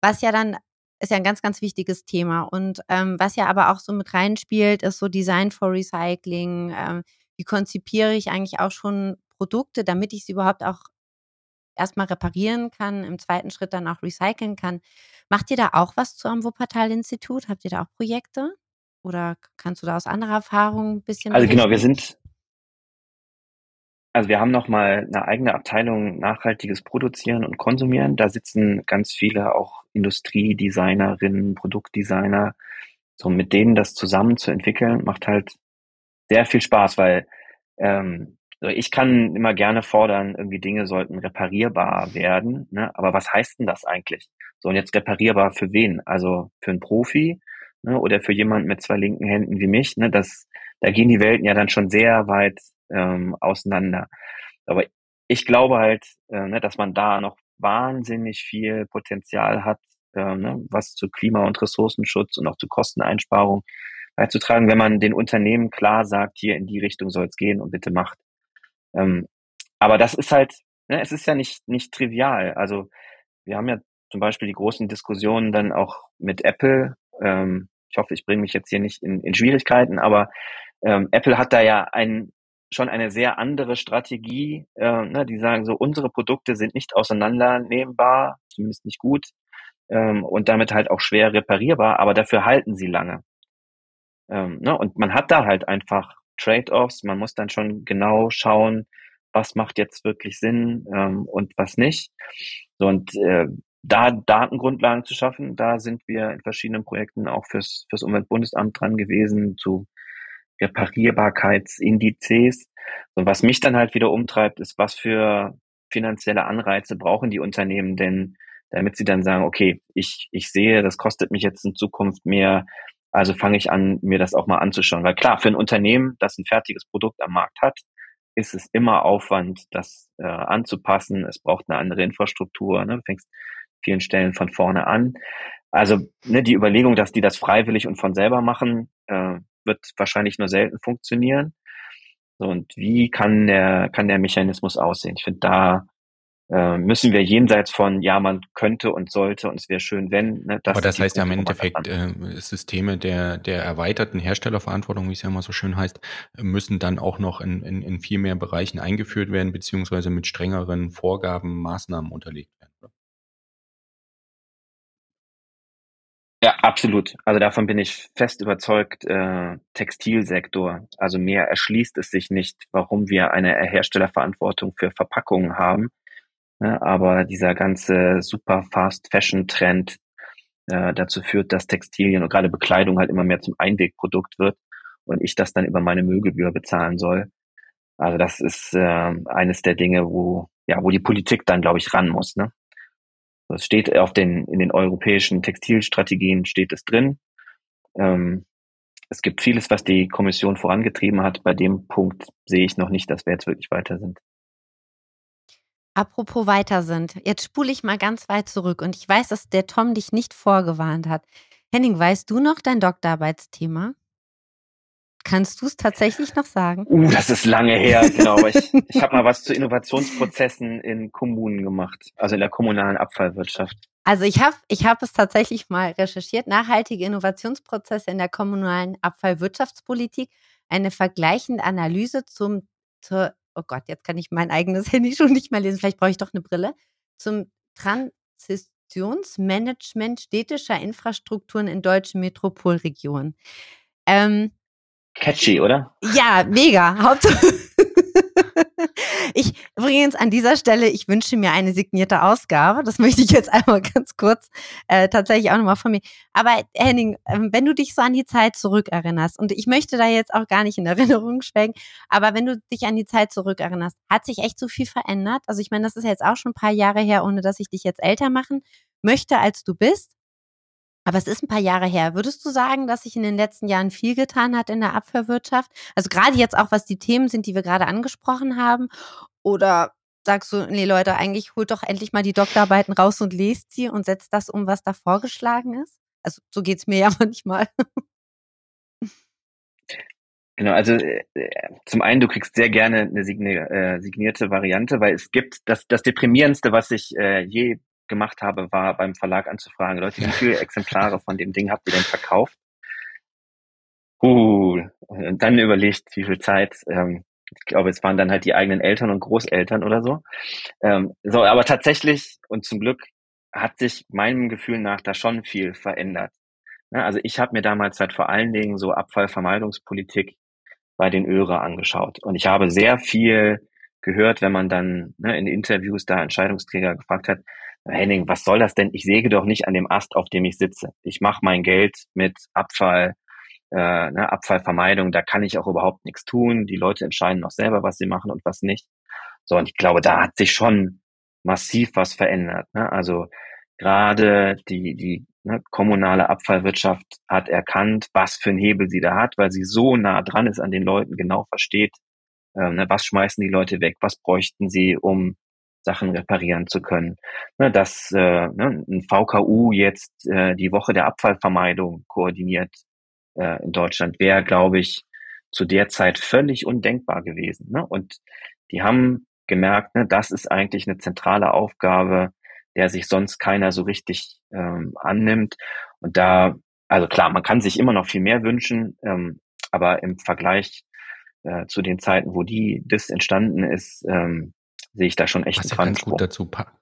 was ja dann ist ja ein ganz, ganz wichtiges Thema. Und ähm, was ja aber auch so mit reinspielt, ist so Design for Recycling. Ähm, wie konzipiere ich eigentlich auch schon Produkte, damit ich sie überhaupt auch erstmal reparieren kann, im zweiten Schritt dann auch recyceln kann. Macht ihr da auch was zu am Wuppertal-Institut? Habt ihr da auch Projekte? Oder kannst du da aus anderer Erfahrung ein bisschen? Also genau, wir sind, also wir haben nochmal eine eigene Abteilung nachhaltiges Produzieren und Konsumieren. Da sitzen ganz viele auch Industriedesignerinnen, Produktdesigner. So mit denen das zusammen zu entwickeln, macht halt sehr viel Spaß, weil ähm, ich kann immer gerne fordern, irgendwie Dinge sollten reparierbar werden, ne? aber was heißt denn das eigentlich? So, und jetzt reparierbar für wen? Also für einen Profi ne? oder für jemanden mit zwei linken Händen wie mich? Ne? Das, da gehen die Welten ja dann schon sehr weit ähm, auseinander. Aber ich glaube halt, äh, ne, dass man da noch wahnsinnig viel Potenzial hat, äh, ne, was zu Klima- und Ressourcenschutz und auch zu Kosteneinsparung beizutragen, wenn man den Unternehmen klar sagt, hier in die Richtung soll es gehen und bitte macht. Ähm, aber das ist halt, ne, es ist ja nicht, nicht trivial. Also wir haben ja zum Beispiel die großen Diskussionen dann auch mit Apple. Ähm, ich hoffe, ich bringe mich jetzt hier nicht in, in Schwierigkeiten, aber ähm, Apple hat da ja ein, schon eine sehr andere Strategie. Äh, ne, die sagen so, unsere Produkte sind nicht auseinandernehmbar, zumindest nicht gut ähm, und damit halt auch schwer reparierbar, aber dafür halten sie lange. Ähm, ne, und man hat da halt einfach Trade-offs. Man muss dann schon genau schauen, was macht jetzt wirklich Sinn ähm, und was nicht. So, und äh, da Datengrundlagen zu schaffen, da sind wir in verschiedenen Projekten auch fürs, fürs Umweltbundesamt dran gewesen, zu Reparierbarkeitsindizes. Und was mich dann halt wieder umtreibt, ist, was für finanzielle Anreize brauchen die Unternehmen denn, damit sie dann sagen, okay, ich, ich sehe, das kostet mich jetzt in Zukunft mehr, also fange ich an, mir das auch mal anzuschauen. Weil klar, für ein Unternehmen, das ein fertiges Produkt am Markt hat, ist es immer Aufwand, das äh, anzupassen. Es braucht eine andere Infrastruktur. Ne? Du fängst vielen Stellen von vorne an. Also ne, die Überlegung, dass die das freiwillig und von selber machen, äh, wird wahrscheinlich nur selten funktionieren. So, und wie kann der, kann der Mechanismus aussehen? Ich finde, da äh, müssen wir jenseits von, ja, man könnte und sollte und es wäre schön, wenn. Ne, das Aber das heißt ja im Endeffekt, äh, Systeme der, der erweiterten Herstellerverantwortung, wie es ja immer so schön heißt, müssen dann auch noch in, in, in viel mehr Bereichen eingeführt werden, beziehungsweise mit strengeren Vorgaben, Maßnahmen unterlegt werden. Oder? Ja, absolut. Also davon bin ich fest überzeugt, äh, Textilsektor. Also mehr erschließt es sich nicht, warum wir eine Herstellerverantwortung für Verpackungen haben, Ne? Aber dieser ganze super Fast Fashion Trend äh, dazu führt, dass Textilien und gerade Bekleidung halt immer mehr zum Einwegprodukt wird und ich das dann über meine Müllgebühr bezahlen soll. Also das ist äh, eines der Dinge, wo ja, wo die Politik dann, glaube ich, ran muss. Ne? Das steht auf den in den europäischen Textilstrategien steht es drin. Ähm, es gibt vieles, was die Kommission vorangetrieben hat. Bei dem Punkt sehe ich noch nicht, dass wir jetzt wirklich weiter sind. Apropos weiter sind. Jetzt spule ich mal ganz weit zurück und ich weiß, dass der Tom dich nicht vorgewarnt hat. Henning, weißt du noch dein Doktorarbeitsthema? Kannst du es tatsächlich noch sagen? Uh, das ist lange her, genau. Aber ich, ich habe mal was zu Innovationsprozessen in Kommunen gemacht, also in der kommunalen Abfallwirtschaft. Also ich habe ich hab es tatsächlich mal recherchiert. Nachhaltige Innovationsprozesse in der kommunalen Abfallwirtschaftspolitik. Eine vergleichende Analyse zum, zur oh Gott, jetzt kann ich mein eigenes Handy schon nicht mehr lesen, vielleicht brauche ich doch eine Brille, zum Transitionsmanagement städtischer Infrastrukturen in deutschen Metropolregionen. Ähm, Catchy, oder? Ja, mega. Hauptsache. Ich übrigens an dieser Stelle, ich wünsche mir eine signierte Ausgabe. Das möchte ich jetzt einmal ganz kurz äh, tatsächlich auch nochmal von mir. Aber Henning, äh, wenn du dich so an die Zeit zurückerinnerst, und ich möchte da jetzt auch gar nicht in Erinnerung schwelgen, aber wenn du dich an die Zeit zurückerinnerst, hat sich echt so viel verändert? Also ich meine, das ist jetzt auch schon ein paar Jahre her, ohne dass ich dich jetzt älter machen möchte, als du bist. Aber es ist ein paar Jahre her. Würdest du sagen, dass sich in den letzten Jahren viel getan hat in der Abfallwirtschaft? Also gerade jetzt auch, was die Themen sind, die wir gerade angesprochen haben. Oder sagst du, nee Leute, eigentlich holt doch endlich mal die Doktorarbeiten raus und lest sie und setzt das um, was da vorgeschlagen ist? Also so geht's mir ja manchmal. Genau, also äh, zum einen, du kriegst sehr gerne eine äh, signierte Variante, weil es gibt das, das Deprimierendste, was ich äh, je gemacht habe, war beim Verlag anzufragen, Leute, wie viele Exemplare von dem Ding habt ihr denn verkauft? Uh, und dann überlegt, wie viel Zeit, ähm, ich glaube, es waren dann halt die eigenen Eltern und Großeltern oder so. Ähm, so, aber tatsächlich und zum Glück hat sich meinem Gefühl nach da schon viel verändert. Ja, also ich habe mir damals halt vor allen Dingen so Abfallvermeidungspolitik bei den Öre angeschaut. Und ich habe sehr viel gehört, wenn man dann ne, in Interviews da Entscheidungsträger gefragt hat, Henning, was soll das denn? Ich säge doch nicht an dem Ast, auf dem ich sitze. Ich mache mein Geld mit Abfall, äh, ne, Abfallvermeidung. Da kann ich auch überhaupt nichts tun. Die Leute entscheiden noch selber, was sie machen und was nicht. So, und ich glaube, da hat sich schon massiv was verändert. Ne? Also gerade die, die ne, kommunale Abfallwirtschaft hat erkannt, was für einen Hebel sie da hat, weil sie so nah dran ist an den Leuten, genau versteht, äh, ne, was schmeißen die Leute weg, was bräuchten sie, um Sachen reparieren zu können. Ne, dass äh, ne, ein VKU jetzt äh, die Woche der Abfallvermeidung koordiniert äh, in Deutschland, wäre, glaube ich, zu der Zeit völlig undenkbar gewesen. Ne? Und die haben gemerkt, ne, das ist eigentlich eine zentrale Aufgabe, der sich sonst keiner so richtig ähm, annimmt. Und da, also klar, man kann sich immer noch viel mehr wünschen, ähm, aber im Vergleich äh, zu den Zeiten, wo die das entstanden ist, ähm, sehe ich da schon echt Was einen ganz gut dazu passt.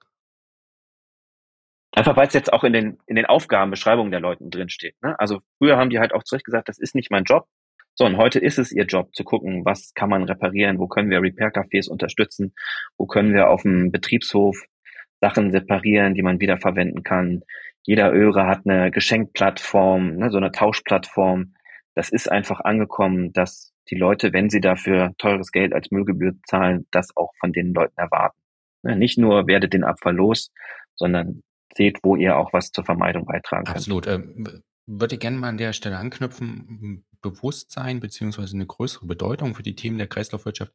Einfach weil es jetzt auch in den, in den Aufgabenbeschreibungen der Leuten drinsteht. Ne? Also früher haben die halt auch zurecht gesagt, das ist nicht mein Job. So, und heute ist es ihr Job zu gucken, was kann man reparieren, wo können wir Repair-Cafés unterstützen, wo können wir auf dem Betriebshof Sachen separieren, die man wiederverwenden kann. Jeder Öre hat eine Geschenkplattform, ne, so eine Tauschplattform. Das ist einfach angekommen, dass die Leute, wenn sie dafür teures Geld als Müllgebühr zahlen, das auch von den Leuten erwarten. Ne, nicht nur werdet den Abfall los, sondern seht, wo ihr auch was zur Vermeidung beitragen könnt. Absolut. Ähm, würde gerne mal an der Stelle anknüpfen, Bewusstsein beziehungsweise eine größere Bedeutung für die Themen der Kreislaufwirtschaft.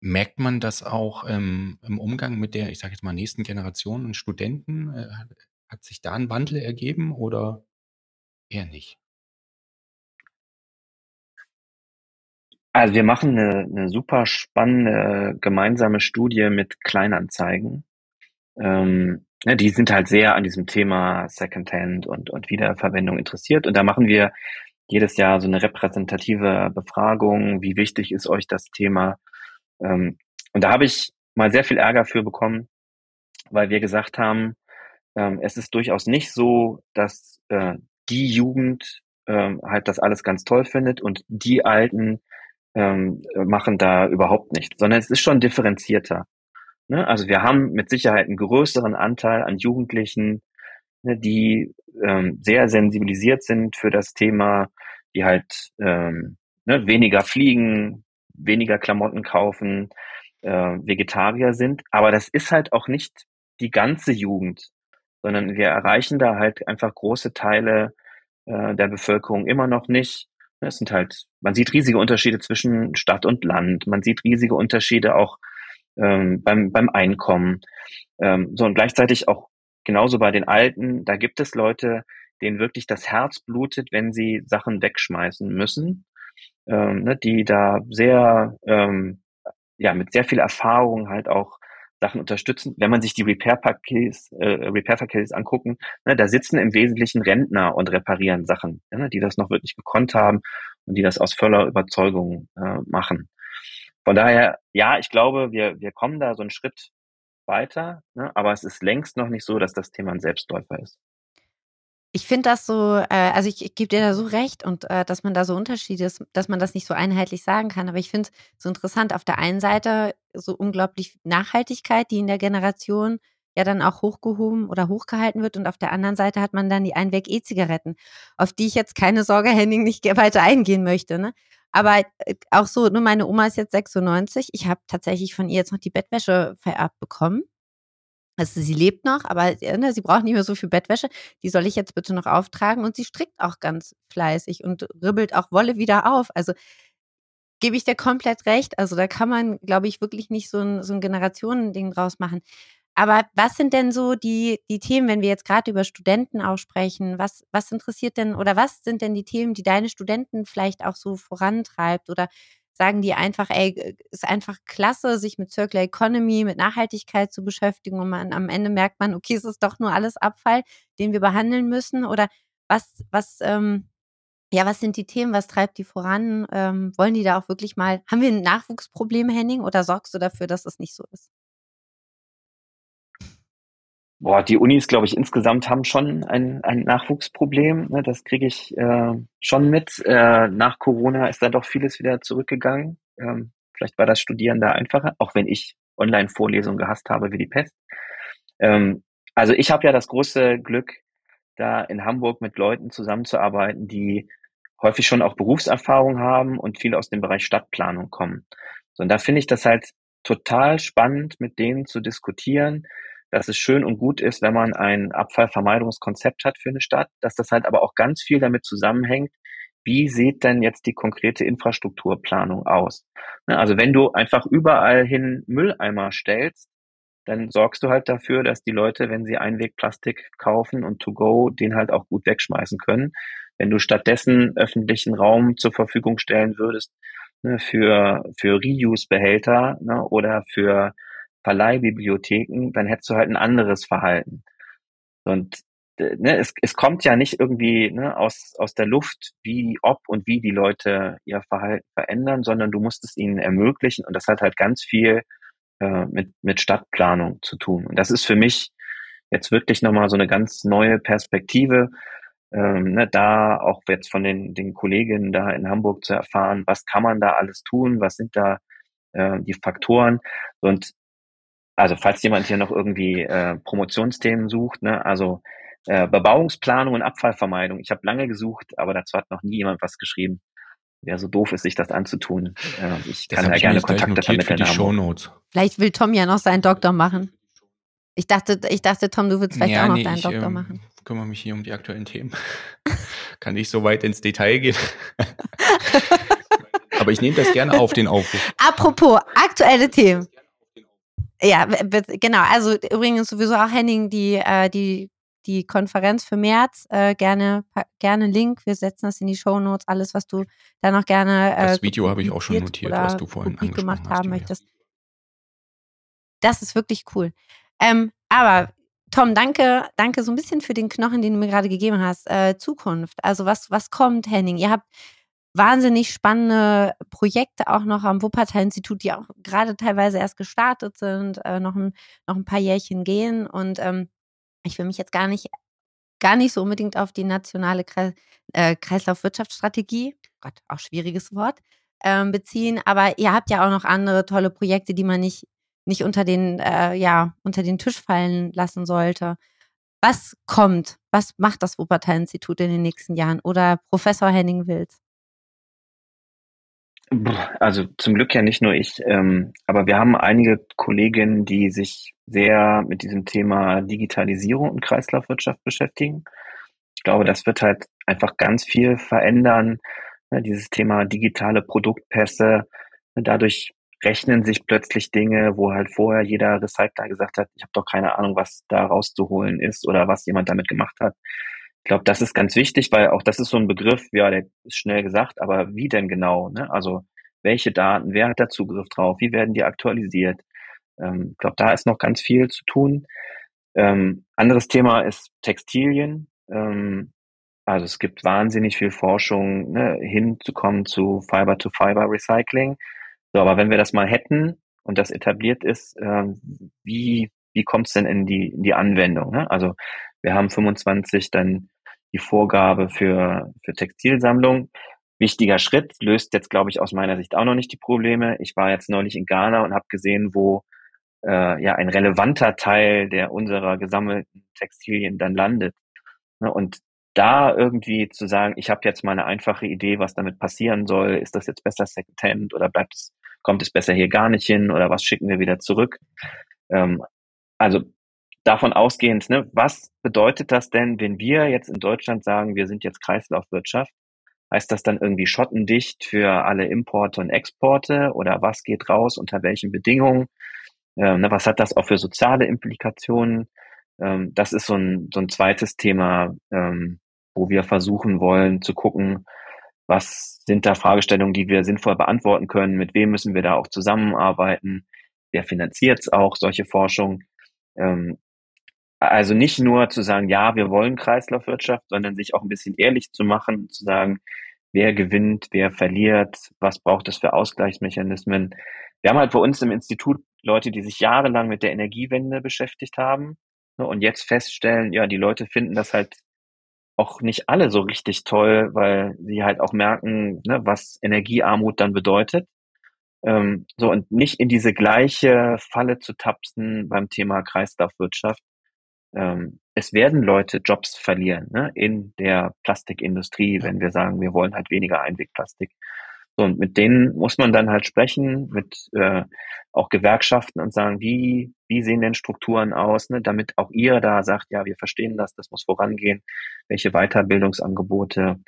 Merkt man das auch ähm, im Umgang mit der, ich sage jetzt mal, nächsten Generation und Studenten? Äh, hat sich da ein Wandel ergeben oder eher nicht? Also wir machen eine, eine super spannende gemeinsame Studie mit Kleinanzeigen ähm, ja, die sind halt sehr an diesem Thema Secondhand und, und Wiederverwendung interessiert. Und da machen wir jedes Jahr so eine repräsentative Befragung. Wie wichtig ist euch das Thema? Ähm, und da habe ich mal sehr viel Ärger für bekommen, weil wir gesagt haben, ähm, es ist durchaus nicht so, dass äh, die Jugend ähm, halt das alles ganz toll findet und die Alten ähm, machen da überhaupt nichts, sondern es ist schon differenzierter. Ne? Also wir haben mit Sicherheit einen größeren Anteil an Jugendlichen, ne, die ähm, sehr sensibilisiert sind für das Thema, die halt ähm, ne, weniger fliegen, weniger Klamotten kaufen, äh, Vegetarier sind. Aber das ist halt auch nicht die ganze Jugend, sondern wir erreichen da halt einfach große Teile äh, der Bevölkerung immer noch nicht. Es sind halt, man sieht riesige Unterschiede zwischen Stadt und Land. Man sieht riesige Unterschiede auch ähm, beim, beim Einkommen. Ähm, so und gleichzeitig auch genauso bei den Alten, da gibt es Leute, denen wirklich das Herz blutet, wenn sie Sachen wegschmeißen müssen, ähm, ne, die da sehr, ähm, ja, mit sehr viel Erfahrung halt auch Sachen unterstützen. Wenn man sich die Repair-Pakets äh, Repair angucken, ne, da sitzen im Wesentlichen Rentner und reparieren Sachen, ne, die das noch wirklich gekonnt haben und die das aus voller Überzeugung äh, machen. Von daher, ja, ich glaube, wir, wir kommen da so einen Schritt weiter, ne? aber es ist längst noch nicht so, dass das Thema ein Selbstläufer ist. Ich finde das so, äh, also ich, ich gebe dir da so recht und äh, dass man da so Unterschiede ist, dass man das nicht so einheitlich sagen kann. Aber ich finde es so interessant, auf der einen Seite so unglaublich Nachhaltigkeit, die in der Generation ja dann auch hochgehoben oder hochgehalten wird. Und auf der anderen Seite hat man dann die Einweg-E-Zigaretten, auf die ich jetzt keine Sorge, Henning, nicht weiter eingehen möchte. Ne? Aber äh, auch so, nur meine Oma ist jetzt 96. Ich habe tatsächlich von ihr jetzt noch die Bettwäsche vererbt bekommen. Also sie lebt noch, aber ne, sie braucht nicht mehr so viel Bettwäsche. Die soll ich jetzt bitte noch auftragen. Und sie strickt auch ganz fleißig und ribbelt auch Wolle wieder auf. Also gebe ich dir komplett recht. Also da kann man, glaube ich, wirklich nicht so ein, so ein Generationending draus machen. Aber was sind denn so die, die Themen, wenn wir jetzt gerade über Studenten auch sprechen? Was, was interessiert denn oder was sind denn die Themen, die deine Studenten vielleicht auch so vorantreibt? Oder sagen die einfach, ey, ist einfach klasse, sich mit Circular Economy, mit Nachhaltigkeit zu beschäftigen und man, am Ende merkt man, okay, es ist doch nur alles Abfall, den wir behandeln müssen? Oder was, was, ähm, ja, was sind die Themen? Was treibt die voran? Ähm, wollen die da auch wirklich mal, haben wir ein Nachwuchsproblem, Henning, oder sorgst du dafür, dass es nicht so ist? Boah, die Unis, glaube ich, insgesamt haben schon ein, ein Nachwuchsproblem. Ne? Das kriege ich äh, schon mit. Äh, nach Corona ist da doch vieles wieder zurückgegangen. Ähm, vielleicht war das Studieren da einfacher, auch wenn ich Online-Vorlesungen gehasst habe wie die Pest. Ähm, also ich habe ja das große Glück, da in Hamburg mit Leuten zusammenzuarbeiten, die häufig schon auch Berufserfahrung haben und viel aus dem Bereich Stadtplanung kommen. So, und da finde ich das halt total spannend, mit denen zu diskutieren, dass es schön und gut ist, wenn man ein Abfallvermeidungskonzept hat für eine Stadt, dass das halt aber auch ganz viel damit zusammenhängt, wie sieht denn jetzt die konkrete Infrastrukturplanung aus? Ne, also wenn du einfach überall hin Mülleimer stellst, dann sorgst du halt dafür, dass die Leute, wenn sie Einwegplastik kaufen und to go, den halt auch gut wegschmeißen können. Wenn du stattdessen öffentlichen Raum zur Verfügung stellen würdest ne, für, für Reuse-Behälter ne, oder für Verleihbibliotheken, dann hättest du halt ein anderes Verhalten. Und äh, ne, es, es kommt ja nicht irgendwie ne, aus, aus der Luft, wie, ob und wie die Leute ihr Verhalten verändern, sondern du musst es ihnen ermöglichen und das hat halt ganz viel äh, mit, mit Stadtplanung zu tun. Und das ist für mich jetzt wirklich nochmal so eine ganz neue Perspektive, ähm, ne, da auch jetzt von den, den Kolleginnen da in Hamburg zu erfahren, was kann man da alles tun, was sind da äh, die Faktoren. Und also falls jemand hier noch irgendwie äh, Promotionsthemen sucht, ne, also äh, Bebauungsplanung und Abfallvermeidung. Ich habe lange gesucht, aber dazu hat noch nie jemand was geschrieben. Wer so doof ist, sich das anzutun. Äh, ich das kann ja gerne Kontakte vermitteln. Für die Shownotes. Vielleicht will Tom ja noch seinen Doktor machen. Ich dachte, ich dachte, Tom, du willst vielleicht ja, auch noch nee, deinen ich, Doktor ähm, machen. Ich kümmere mich hier um die aktuellen Themen. kann nicht so weit ins Detail gehen. aber ich nehme das gerne auf, den Aufruf. Apropos aktuelle Themen. Ja, genau. Also übrigens sowieso auch Henning, die, äh, die, die Konferenz für März, äh, gerne, gerne Link. Wir setzen das in die Show Notes, alles, was du da noch gerne. Äh, das Video habe ich auch schon notiert, was du vorhin angesprochen gemacht haben möchtest. Das ist wirklich cool. Ähm, Aber Tom, danke, danke so ein bisschen für den Knochen, den du mir gerade gegeben hast. Äh, Zukunft. Also was, was kommt, Henning? Ihr habt wahnsinnig spannende Projekte auch noch am Wuppertal-Institut, die auch gerade teilweise erst gestartet sind, äh, noch, ein, noch ein paar Jährchen gehen. Und ähm, ich will mich jetzt gar nicht, gar nicht so unbedingt auf die nationale Kre äh, Kreislaufwirtschaftsstrategie, Gott, auch schwieriges Wort, ähm, beziehen. Aber ihr habt ja auch noch andere tolle Projekte, die man nicht, nicht unter den, äh, ja, unter den Tisch fallen lassen sollte. Was kommt? Was macht das Wuppertal-Institut in den nächsten Jahren? Oder Professor Henning Wills? Also zum Glück ja nicht nur ich, ähm, aber wir haben einige Kolleginnen, die sich sehr mit diesem Thema Digitalisierung und Kreislaufwirtschaft beschäftigen. Ich glaube, das wird halt einfach ganz viel verändern. Ne, dieses Thema digitale Produktpässe. Dadurch rechnen sich plötzlich Dinge, wo halt vorher jeder Recycler gesagt hat, ich habe doch keine Ahnung, was da rauszuholen ist oder was jemand damit gemacht hat. Ich glaube, das ist ganz wichtig, weil auch das ist so ein Begriff, ja, der ist schnell gesagt, aber wie denn genau? Ne? Also welche Daten, wer hat da Zugriff drauf, wie werden die aktualisiert? Ähm, ich glaube, da ist noch ganz viel zu tun. Ähm, anderes Thema ist Textilien. Ähm, also es gibt wahnsinnig viel Forschung, ne, hinzukommen zu Fiber-to-Fiber-Recycling. So, aber wenn wir das mal hätten und das etabliert ist, ähm, wie, wie kommt es denn in die, in die Anwendung? Ne? Also wir haben 25 dann die Vorgabe für, für Textilsammlung. Wichtiger Schritt, löst jetzt, glaube ich, aus meiner Sicht auch noch nicht die Probleme. Ich war jetzt neulich in Ghana und habe gesehen, wo äh, ja ein relevanter Teil der unserer gesammelten Textilien dann landet. Ne, und da irgendwie zu sagen, ich habe jetzt mal eine einfache Idee, was damit passieren soll, ist das jetzt besser Secondhand oder bleibt es, kommt es besser hier gar nicht hin oder was schicken wir wieder zurück? Ähm, also davon ausgehend, ne, was bedeutet das denn, wenn wir jetzt in Deutschland sagen, wir sind jetzt Kreislaufwirtschaft? Heißt das dann irgendwie schottendicht für alle Importe und Exporte oder was geht raus, unter welchen Bedingungen? Ähm, ne, was hat das auch für soziale Implikationen? Ähm, das ist so ein, so ein zweites Thema, ähm, wo wir versuchen wollen zu gucken, was sind da Fragestellungen, die wir sinnvoll beantworten können, mit wem müssen wir da auch zusammenarbeiten, wer finanziert es auch, solche Forschung. Ähm, also nicht nur zu sagen, ja, wir wollen Kreislaufwirtschaft, sondern sich auch ein bisschen ehrlich zu machen, zu sagen, wer gewinnt, wer verliert, was braucht es für Ausgleichsmechanismen. Wir haben halt bei uns im Institut Leute, die sich jahrelang mit der Energiewende beschäftigt haben ne, und jetzt feststellen, ja, die Leute finden das halt auch nicht alle so richtig toll, weil sie halt auch merken, ne, was Energiearmut dann bedeutet. Ähm, so und nicht in diese gleiche Falle zu tapsen beim Thema Kreislaufwirtschaft, ähm, es werden Leute Jobs verlieren ne, in der Plastikindustrie, wenn wir sagen, wir wollen halt weniger Einwegplastik. So, und mit denen muss man dann halt sprechen, mit äh, auch Gewerkschaften und sagen, wie, wie sehen denn Strukturen aus, ne, damit auch ihr da sagt, ja, wir verstehen das, das muss vorangehen, welche Weiterbildungsangebote.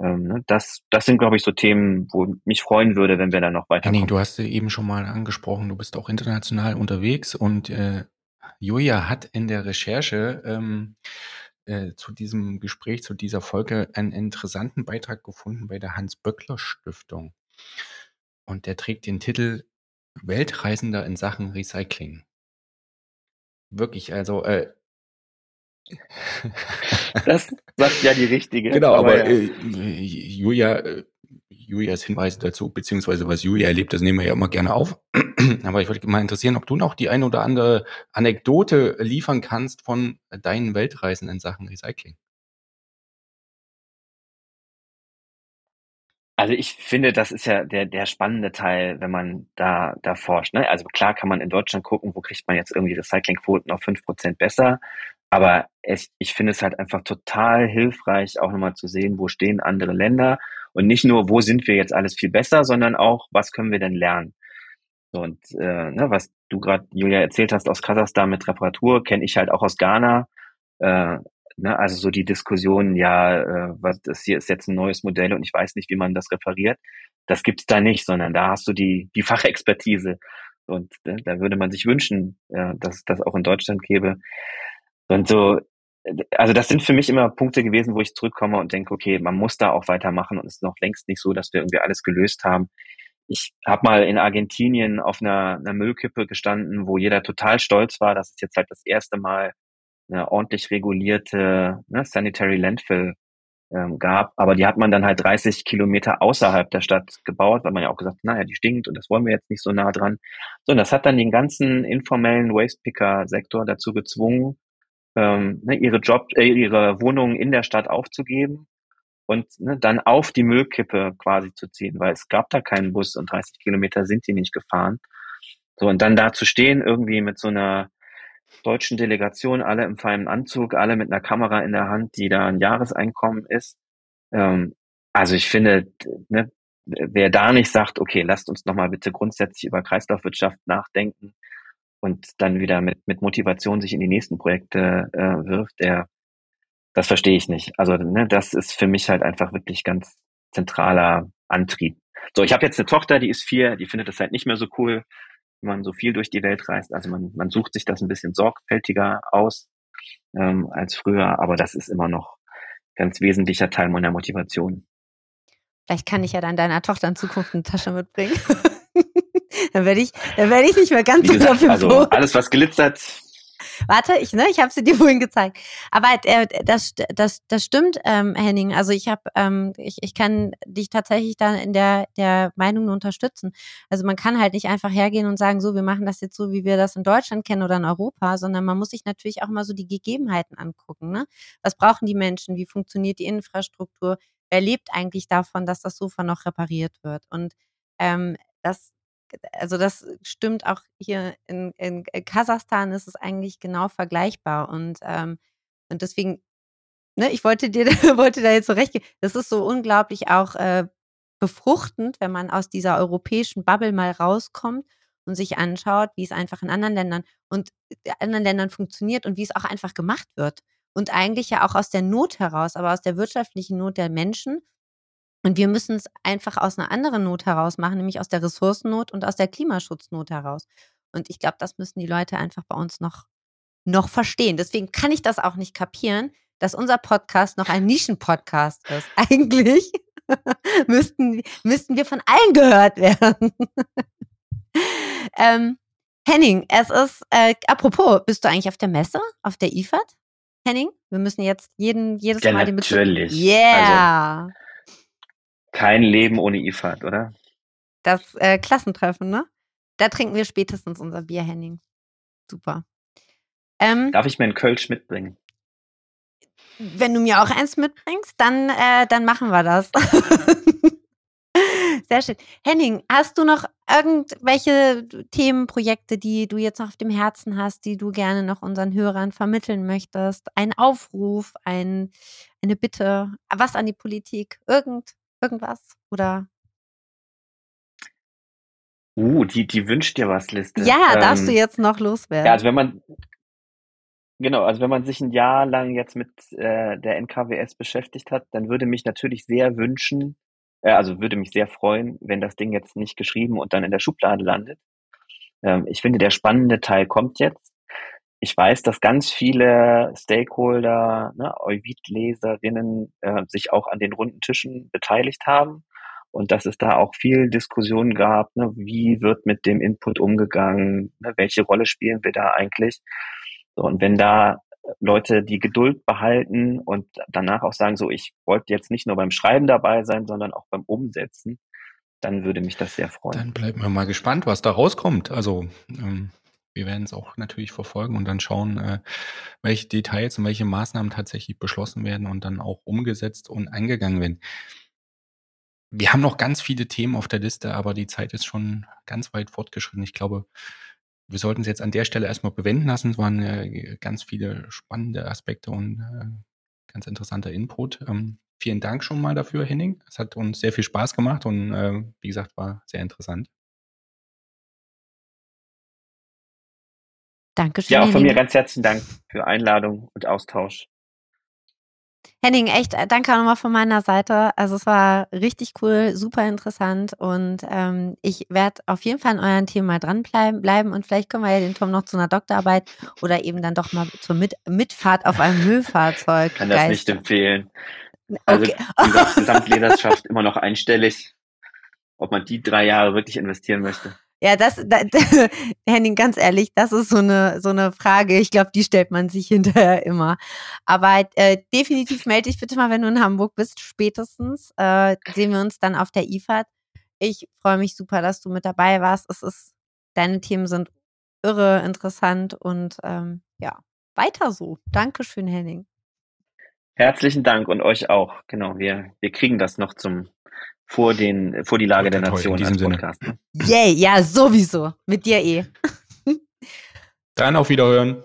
Ähm, ne, das, das sind, glaube ich, so Themen, wo mich freuen würde, wenn wir da noch weiter. Henning, du hast eben schon mal angesprochen, du bist auch international unterwegs und äh, Julia hat in der Recherche ähm, äh, zu diesem Gespräch, zu dieser Folge einen interessanten Beitrag gefunden bei der Hans-Böckler-Stiftung. Und der trägt den Titel Weltreisender in Sachen Recycling. Wirklich, also äh, das sagt ja die richtige. Genau, aber, aber ja. äh, Julia äh, Julias Hinweise dazu, beziehungsweise was Julia erlebt, das nehmen wir ja immer gerne auf. Aber ich würde mal interessieren, ob du noch die ein oder andere Anekdote liefern kannst von deinen Weltreisen in Sachen Recycling. Also ich finde, das ist ja der, der spannende Teil, wenn man da, da forscht. Ne? Also klar kann man in Deutschland gucken, wo kriegt man jetzt irgendwie Recyclingquoten auf fünf Prozent besser. Aber es, ich finde es halt einfach total hilfreich, auch nochmal zu sehen, wo stehen andere Länder und nicht nur, wo sind wir jetzt alles viel besser, sondern auch, was können wir denn lernen? Und äh, ne, was du gerade, Julia, erzählt hast aus Kasachstan mit Reparatur, kenne ich halt auch aus Ghana. Äh, ne, also so die Diskussion, ja, äh, was das hier ist jetzt ein neues Modell und ich weiß nicht, wie man das repariert. Das gibt's da nicht, sondern da hast du die, die Fachexpertise. Und äh, da würde man sich wünschen, äh, dass es das auch in Deutschland gäbe. Und so, also das sind für mich immer Punkte gewesen, wo ich zurückkomme und denke, okay, man muss da auch weitermachen und es ist noch längst nicht so, dass wir irgendwie alles gelöst haben. ich habe mal in Argentinien auf einer, einer Müllkippe gestanden, wo jeder total stolz war, dass es jetzt halt das erste Mal eine ordentlich regulierte ne, Sanitary Landfill ähm, gab. Aber die hat man dann halt 30 Kilometer außerhalb der Stadt gebaut, weil man ja auch gesagt, naja, die stinkt und das wollen wir jetzt nicht so nah dran. So, und das hat dann den ganzen informellen Wastepicker-Sektor dazu gezwungen, ähm, ne, ihre Job, äh, ihre Wohnungen in der Stadt aufzugeben und ne, dann auf die Müllkippe quasi zu ziehen, weil es gab da keinen Bus und 30 Kilometer sind die nicht gefahren. So, und dann da zu stehen, irgendwie mit so einer deutschen Delegation, alle im feinen Anzug, alle mit einer Kamera in der Hand, die da ein Jahreseinkommen ist. Ähm, also ich finde, ne, wer da nicht sagt, okay, lasst uns nochmal bitte grundsätzlich über Kreislaufwirtschaft nachdenken und dann wieder mit, mit Motivation sich in die nächsten Projekte äh, wirft, der das verstehe ich nicht. Also ne, das ist für mich halt einfach wirklich ganz zentraler Antrieb. So, ich habe jetzt eine Tochter, die ist vier, die findet das halt nicht mehr so cool, wenn man so viel durch die Welt reist. Also man, man sucht sich das ein bisschen sorgfältiger aus ähm, als früher, aber das ist immer noch ganz wesentlicher Teil meiner Motivation. Vielleicht kann ich ja dann deiner Tochter in Zukunft eine Tasche mitbringen. dann werde ich, dann werde ich nicht mehr ganz gesagt, so Also alles, was glitzert, Warte, ich, ne, ich habe sie dir vorhin gezeigt. Aber äh, das, das, das stimmt, ähm, Henning. Also ich habe, ähm, ich, ich kann dich tatsächlich da in der, der Meinung unterstützen. Also man kann halt nicht einfach hergehen und sagen, so, wir machen das jetzt so, wie wir das in Deutschland kennen oder in Europa, sondern man muss sich natürlich auch mal so die Gegebenheiten angucken. Ne? Was brauchen die Menschen? Wie funktioniert die Infrastruktur? Wer lebt eigentlich davon, dass das Sofa noch repariert wird? Und ähm, das also das stimmt auch hier in, in Kasachstan ist es eigentlich genau vergleichbar und ähm, und deswegen, ne, ich wollte dir wollte da jetzt so recht geben. Das ist so unglaublich auch äh, befruchtend, wenn man aus dieser europäischen Bubble mal rauskommt und sich anschaut, wie es einfach in anderen Ländern und äh, anderen Ländern funktioniert und wie es auch einfach gemacht wird. Und eigentlich ja auch aus der Not heraus, aber aus der wirtschaftlichen Not der Menschen und wir müssen es einfach aus einer anderen Not heraus machen, nämlich aus der Ressourcennot und aus der Klimaschutznot heraus. Und ich glaube, das müssen die Leute einfach bei uns noch, noch verstehen. Deswegen kann ich das auch nicht kapieren, dass unser Podcast noch ein Nischenpodcast ist. Eigentlich müssten, müssten wir von allen gehört werden. ähm, Henning, es ist, äh, apropos, bist du eigentlich auf der Messe, auf der IFAD? Henning, wir müssen jetzt jeden, jedes ja, Mal den Bezug. Natürlich. Yeah. Also, kein Leben ohne IFAD, oder? Das äh, Klassentreffen, ne? Da trinken wir spätestens unser Bier, Henning. Super. Ähm, Darf ich mir einen Kölsch mitbringen? Wenn du mir auch eins mitbringst, dann, äh, dann machen wir das. Sehr schön. Henning, hast du noch irgendwelche Themenprojekte, die du jetzt noch auf dem Herzen hast, die du gerne noch unseren Hörern vermitteln möchtest? Ein Aufruf, ein, eine Bitte, was an die Politik? Irgend, irgendwas? Oder? Uh, die, die wünscht dir was Liste. Ja, ähm, darfst du jetzt noch loswerden. Ja, also wenn man, genau, also wenn man sich ein Jahr lang jetzt mit äh, der NKWS beschäftigt hat, dann würde mich natürlich sehr wünschen, äh, also würde mich sehr freuen, wenn das Ding jetzt nicht geschrieben und dann in der Schublade landet. Ähm, ich finde, der spannende Teil kommt jetzt ich weiß, dass ganz viele Stakeholder, ne, Euvid-Leserinnen äh, sich auch an den runden Tischen beteiligt haben und dass es da auch viel Diskussion gab, ne, wie wird mit dem Input umgegangen, ne, welche Rolle spielen wir da eigentlich. So, und wenn da Leute die Geduld behalten und danach auch sagen, so ich wollte jetzt nicht nur beim Schreiben dabei sein, sondern auch beim Umsetzen, dann würde mich das sehr freuen. Dann bleiben wir mal gespannt, was da rauskommt. Also ähm, wir werden es auch natürlich verfolgen und dann schauen, äh, welche Details und welche Maßnahmen tatsächlich beschlossen werden und dann auch umgesetzt und eingegangen werden. Wir haben noch ganz viele Themen auf der Liste, aber die Zeit ist schon ganz weit fortgeschritten. Ich glaube, wir sollten es jetzt an der Stelle erstmal bewenden lassen. Es waren äh, ganz viele spannende Aspekte und äh, ganz interessanter Input. Ähm, vielen Dank schon mal dafür, Henning. Es hat uns sehr viel Spaß gemacht und äh, wie gesagt, war sehr interessant. Dankeschön. Ja, auch von mir ganz herzlichen Dank für Einladung und Austausch. Henning, echt äh, danke auch nochmal von meiner Seite. Also es war richtig cool, super interessant und ähm, ich werde auf jeden Fall an euren Themen mal dranbleiben bleiben und vielleicht können wir ja den Tom noch zu einer Doktorarbeit oder eben dann doch mal zur Mit Mitfahrt auf einem Müllfahrzeug. Kann das nicht empfehlen. Also okay. Gesamtleserschaft immer noch einstellig. ob man die drei Jahre wirklich investieren möchte. Ja, das, da, Henning, ganz ehrlich, das ist so eine, so eine Frage. Ich glaube, die stellt man sich hinterher immer. Aber äh, definitiv melde dich bitte mal, wenn du in Hamburg bist, spätestens. Äh, sehen wir uns dann auf der IFAD. Ich freue mich super, dass du mit dabei warst. Es ist, deine Themen sind irre interessant und ähm, ja, weiter so. Dankeschön, Henning. Herzlichen Dank und euch auch. Genau, wir, wir kriegen das noch zum vor, den, vor die Lage der Nation als Podcast. Ne? Yay, ja, sowieso. Mit dir eh. Dann auf Wiederhören.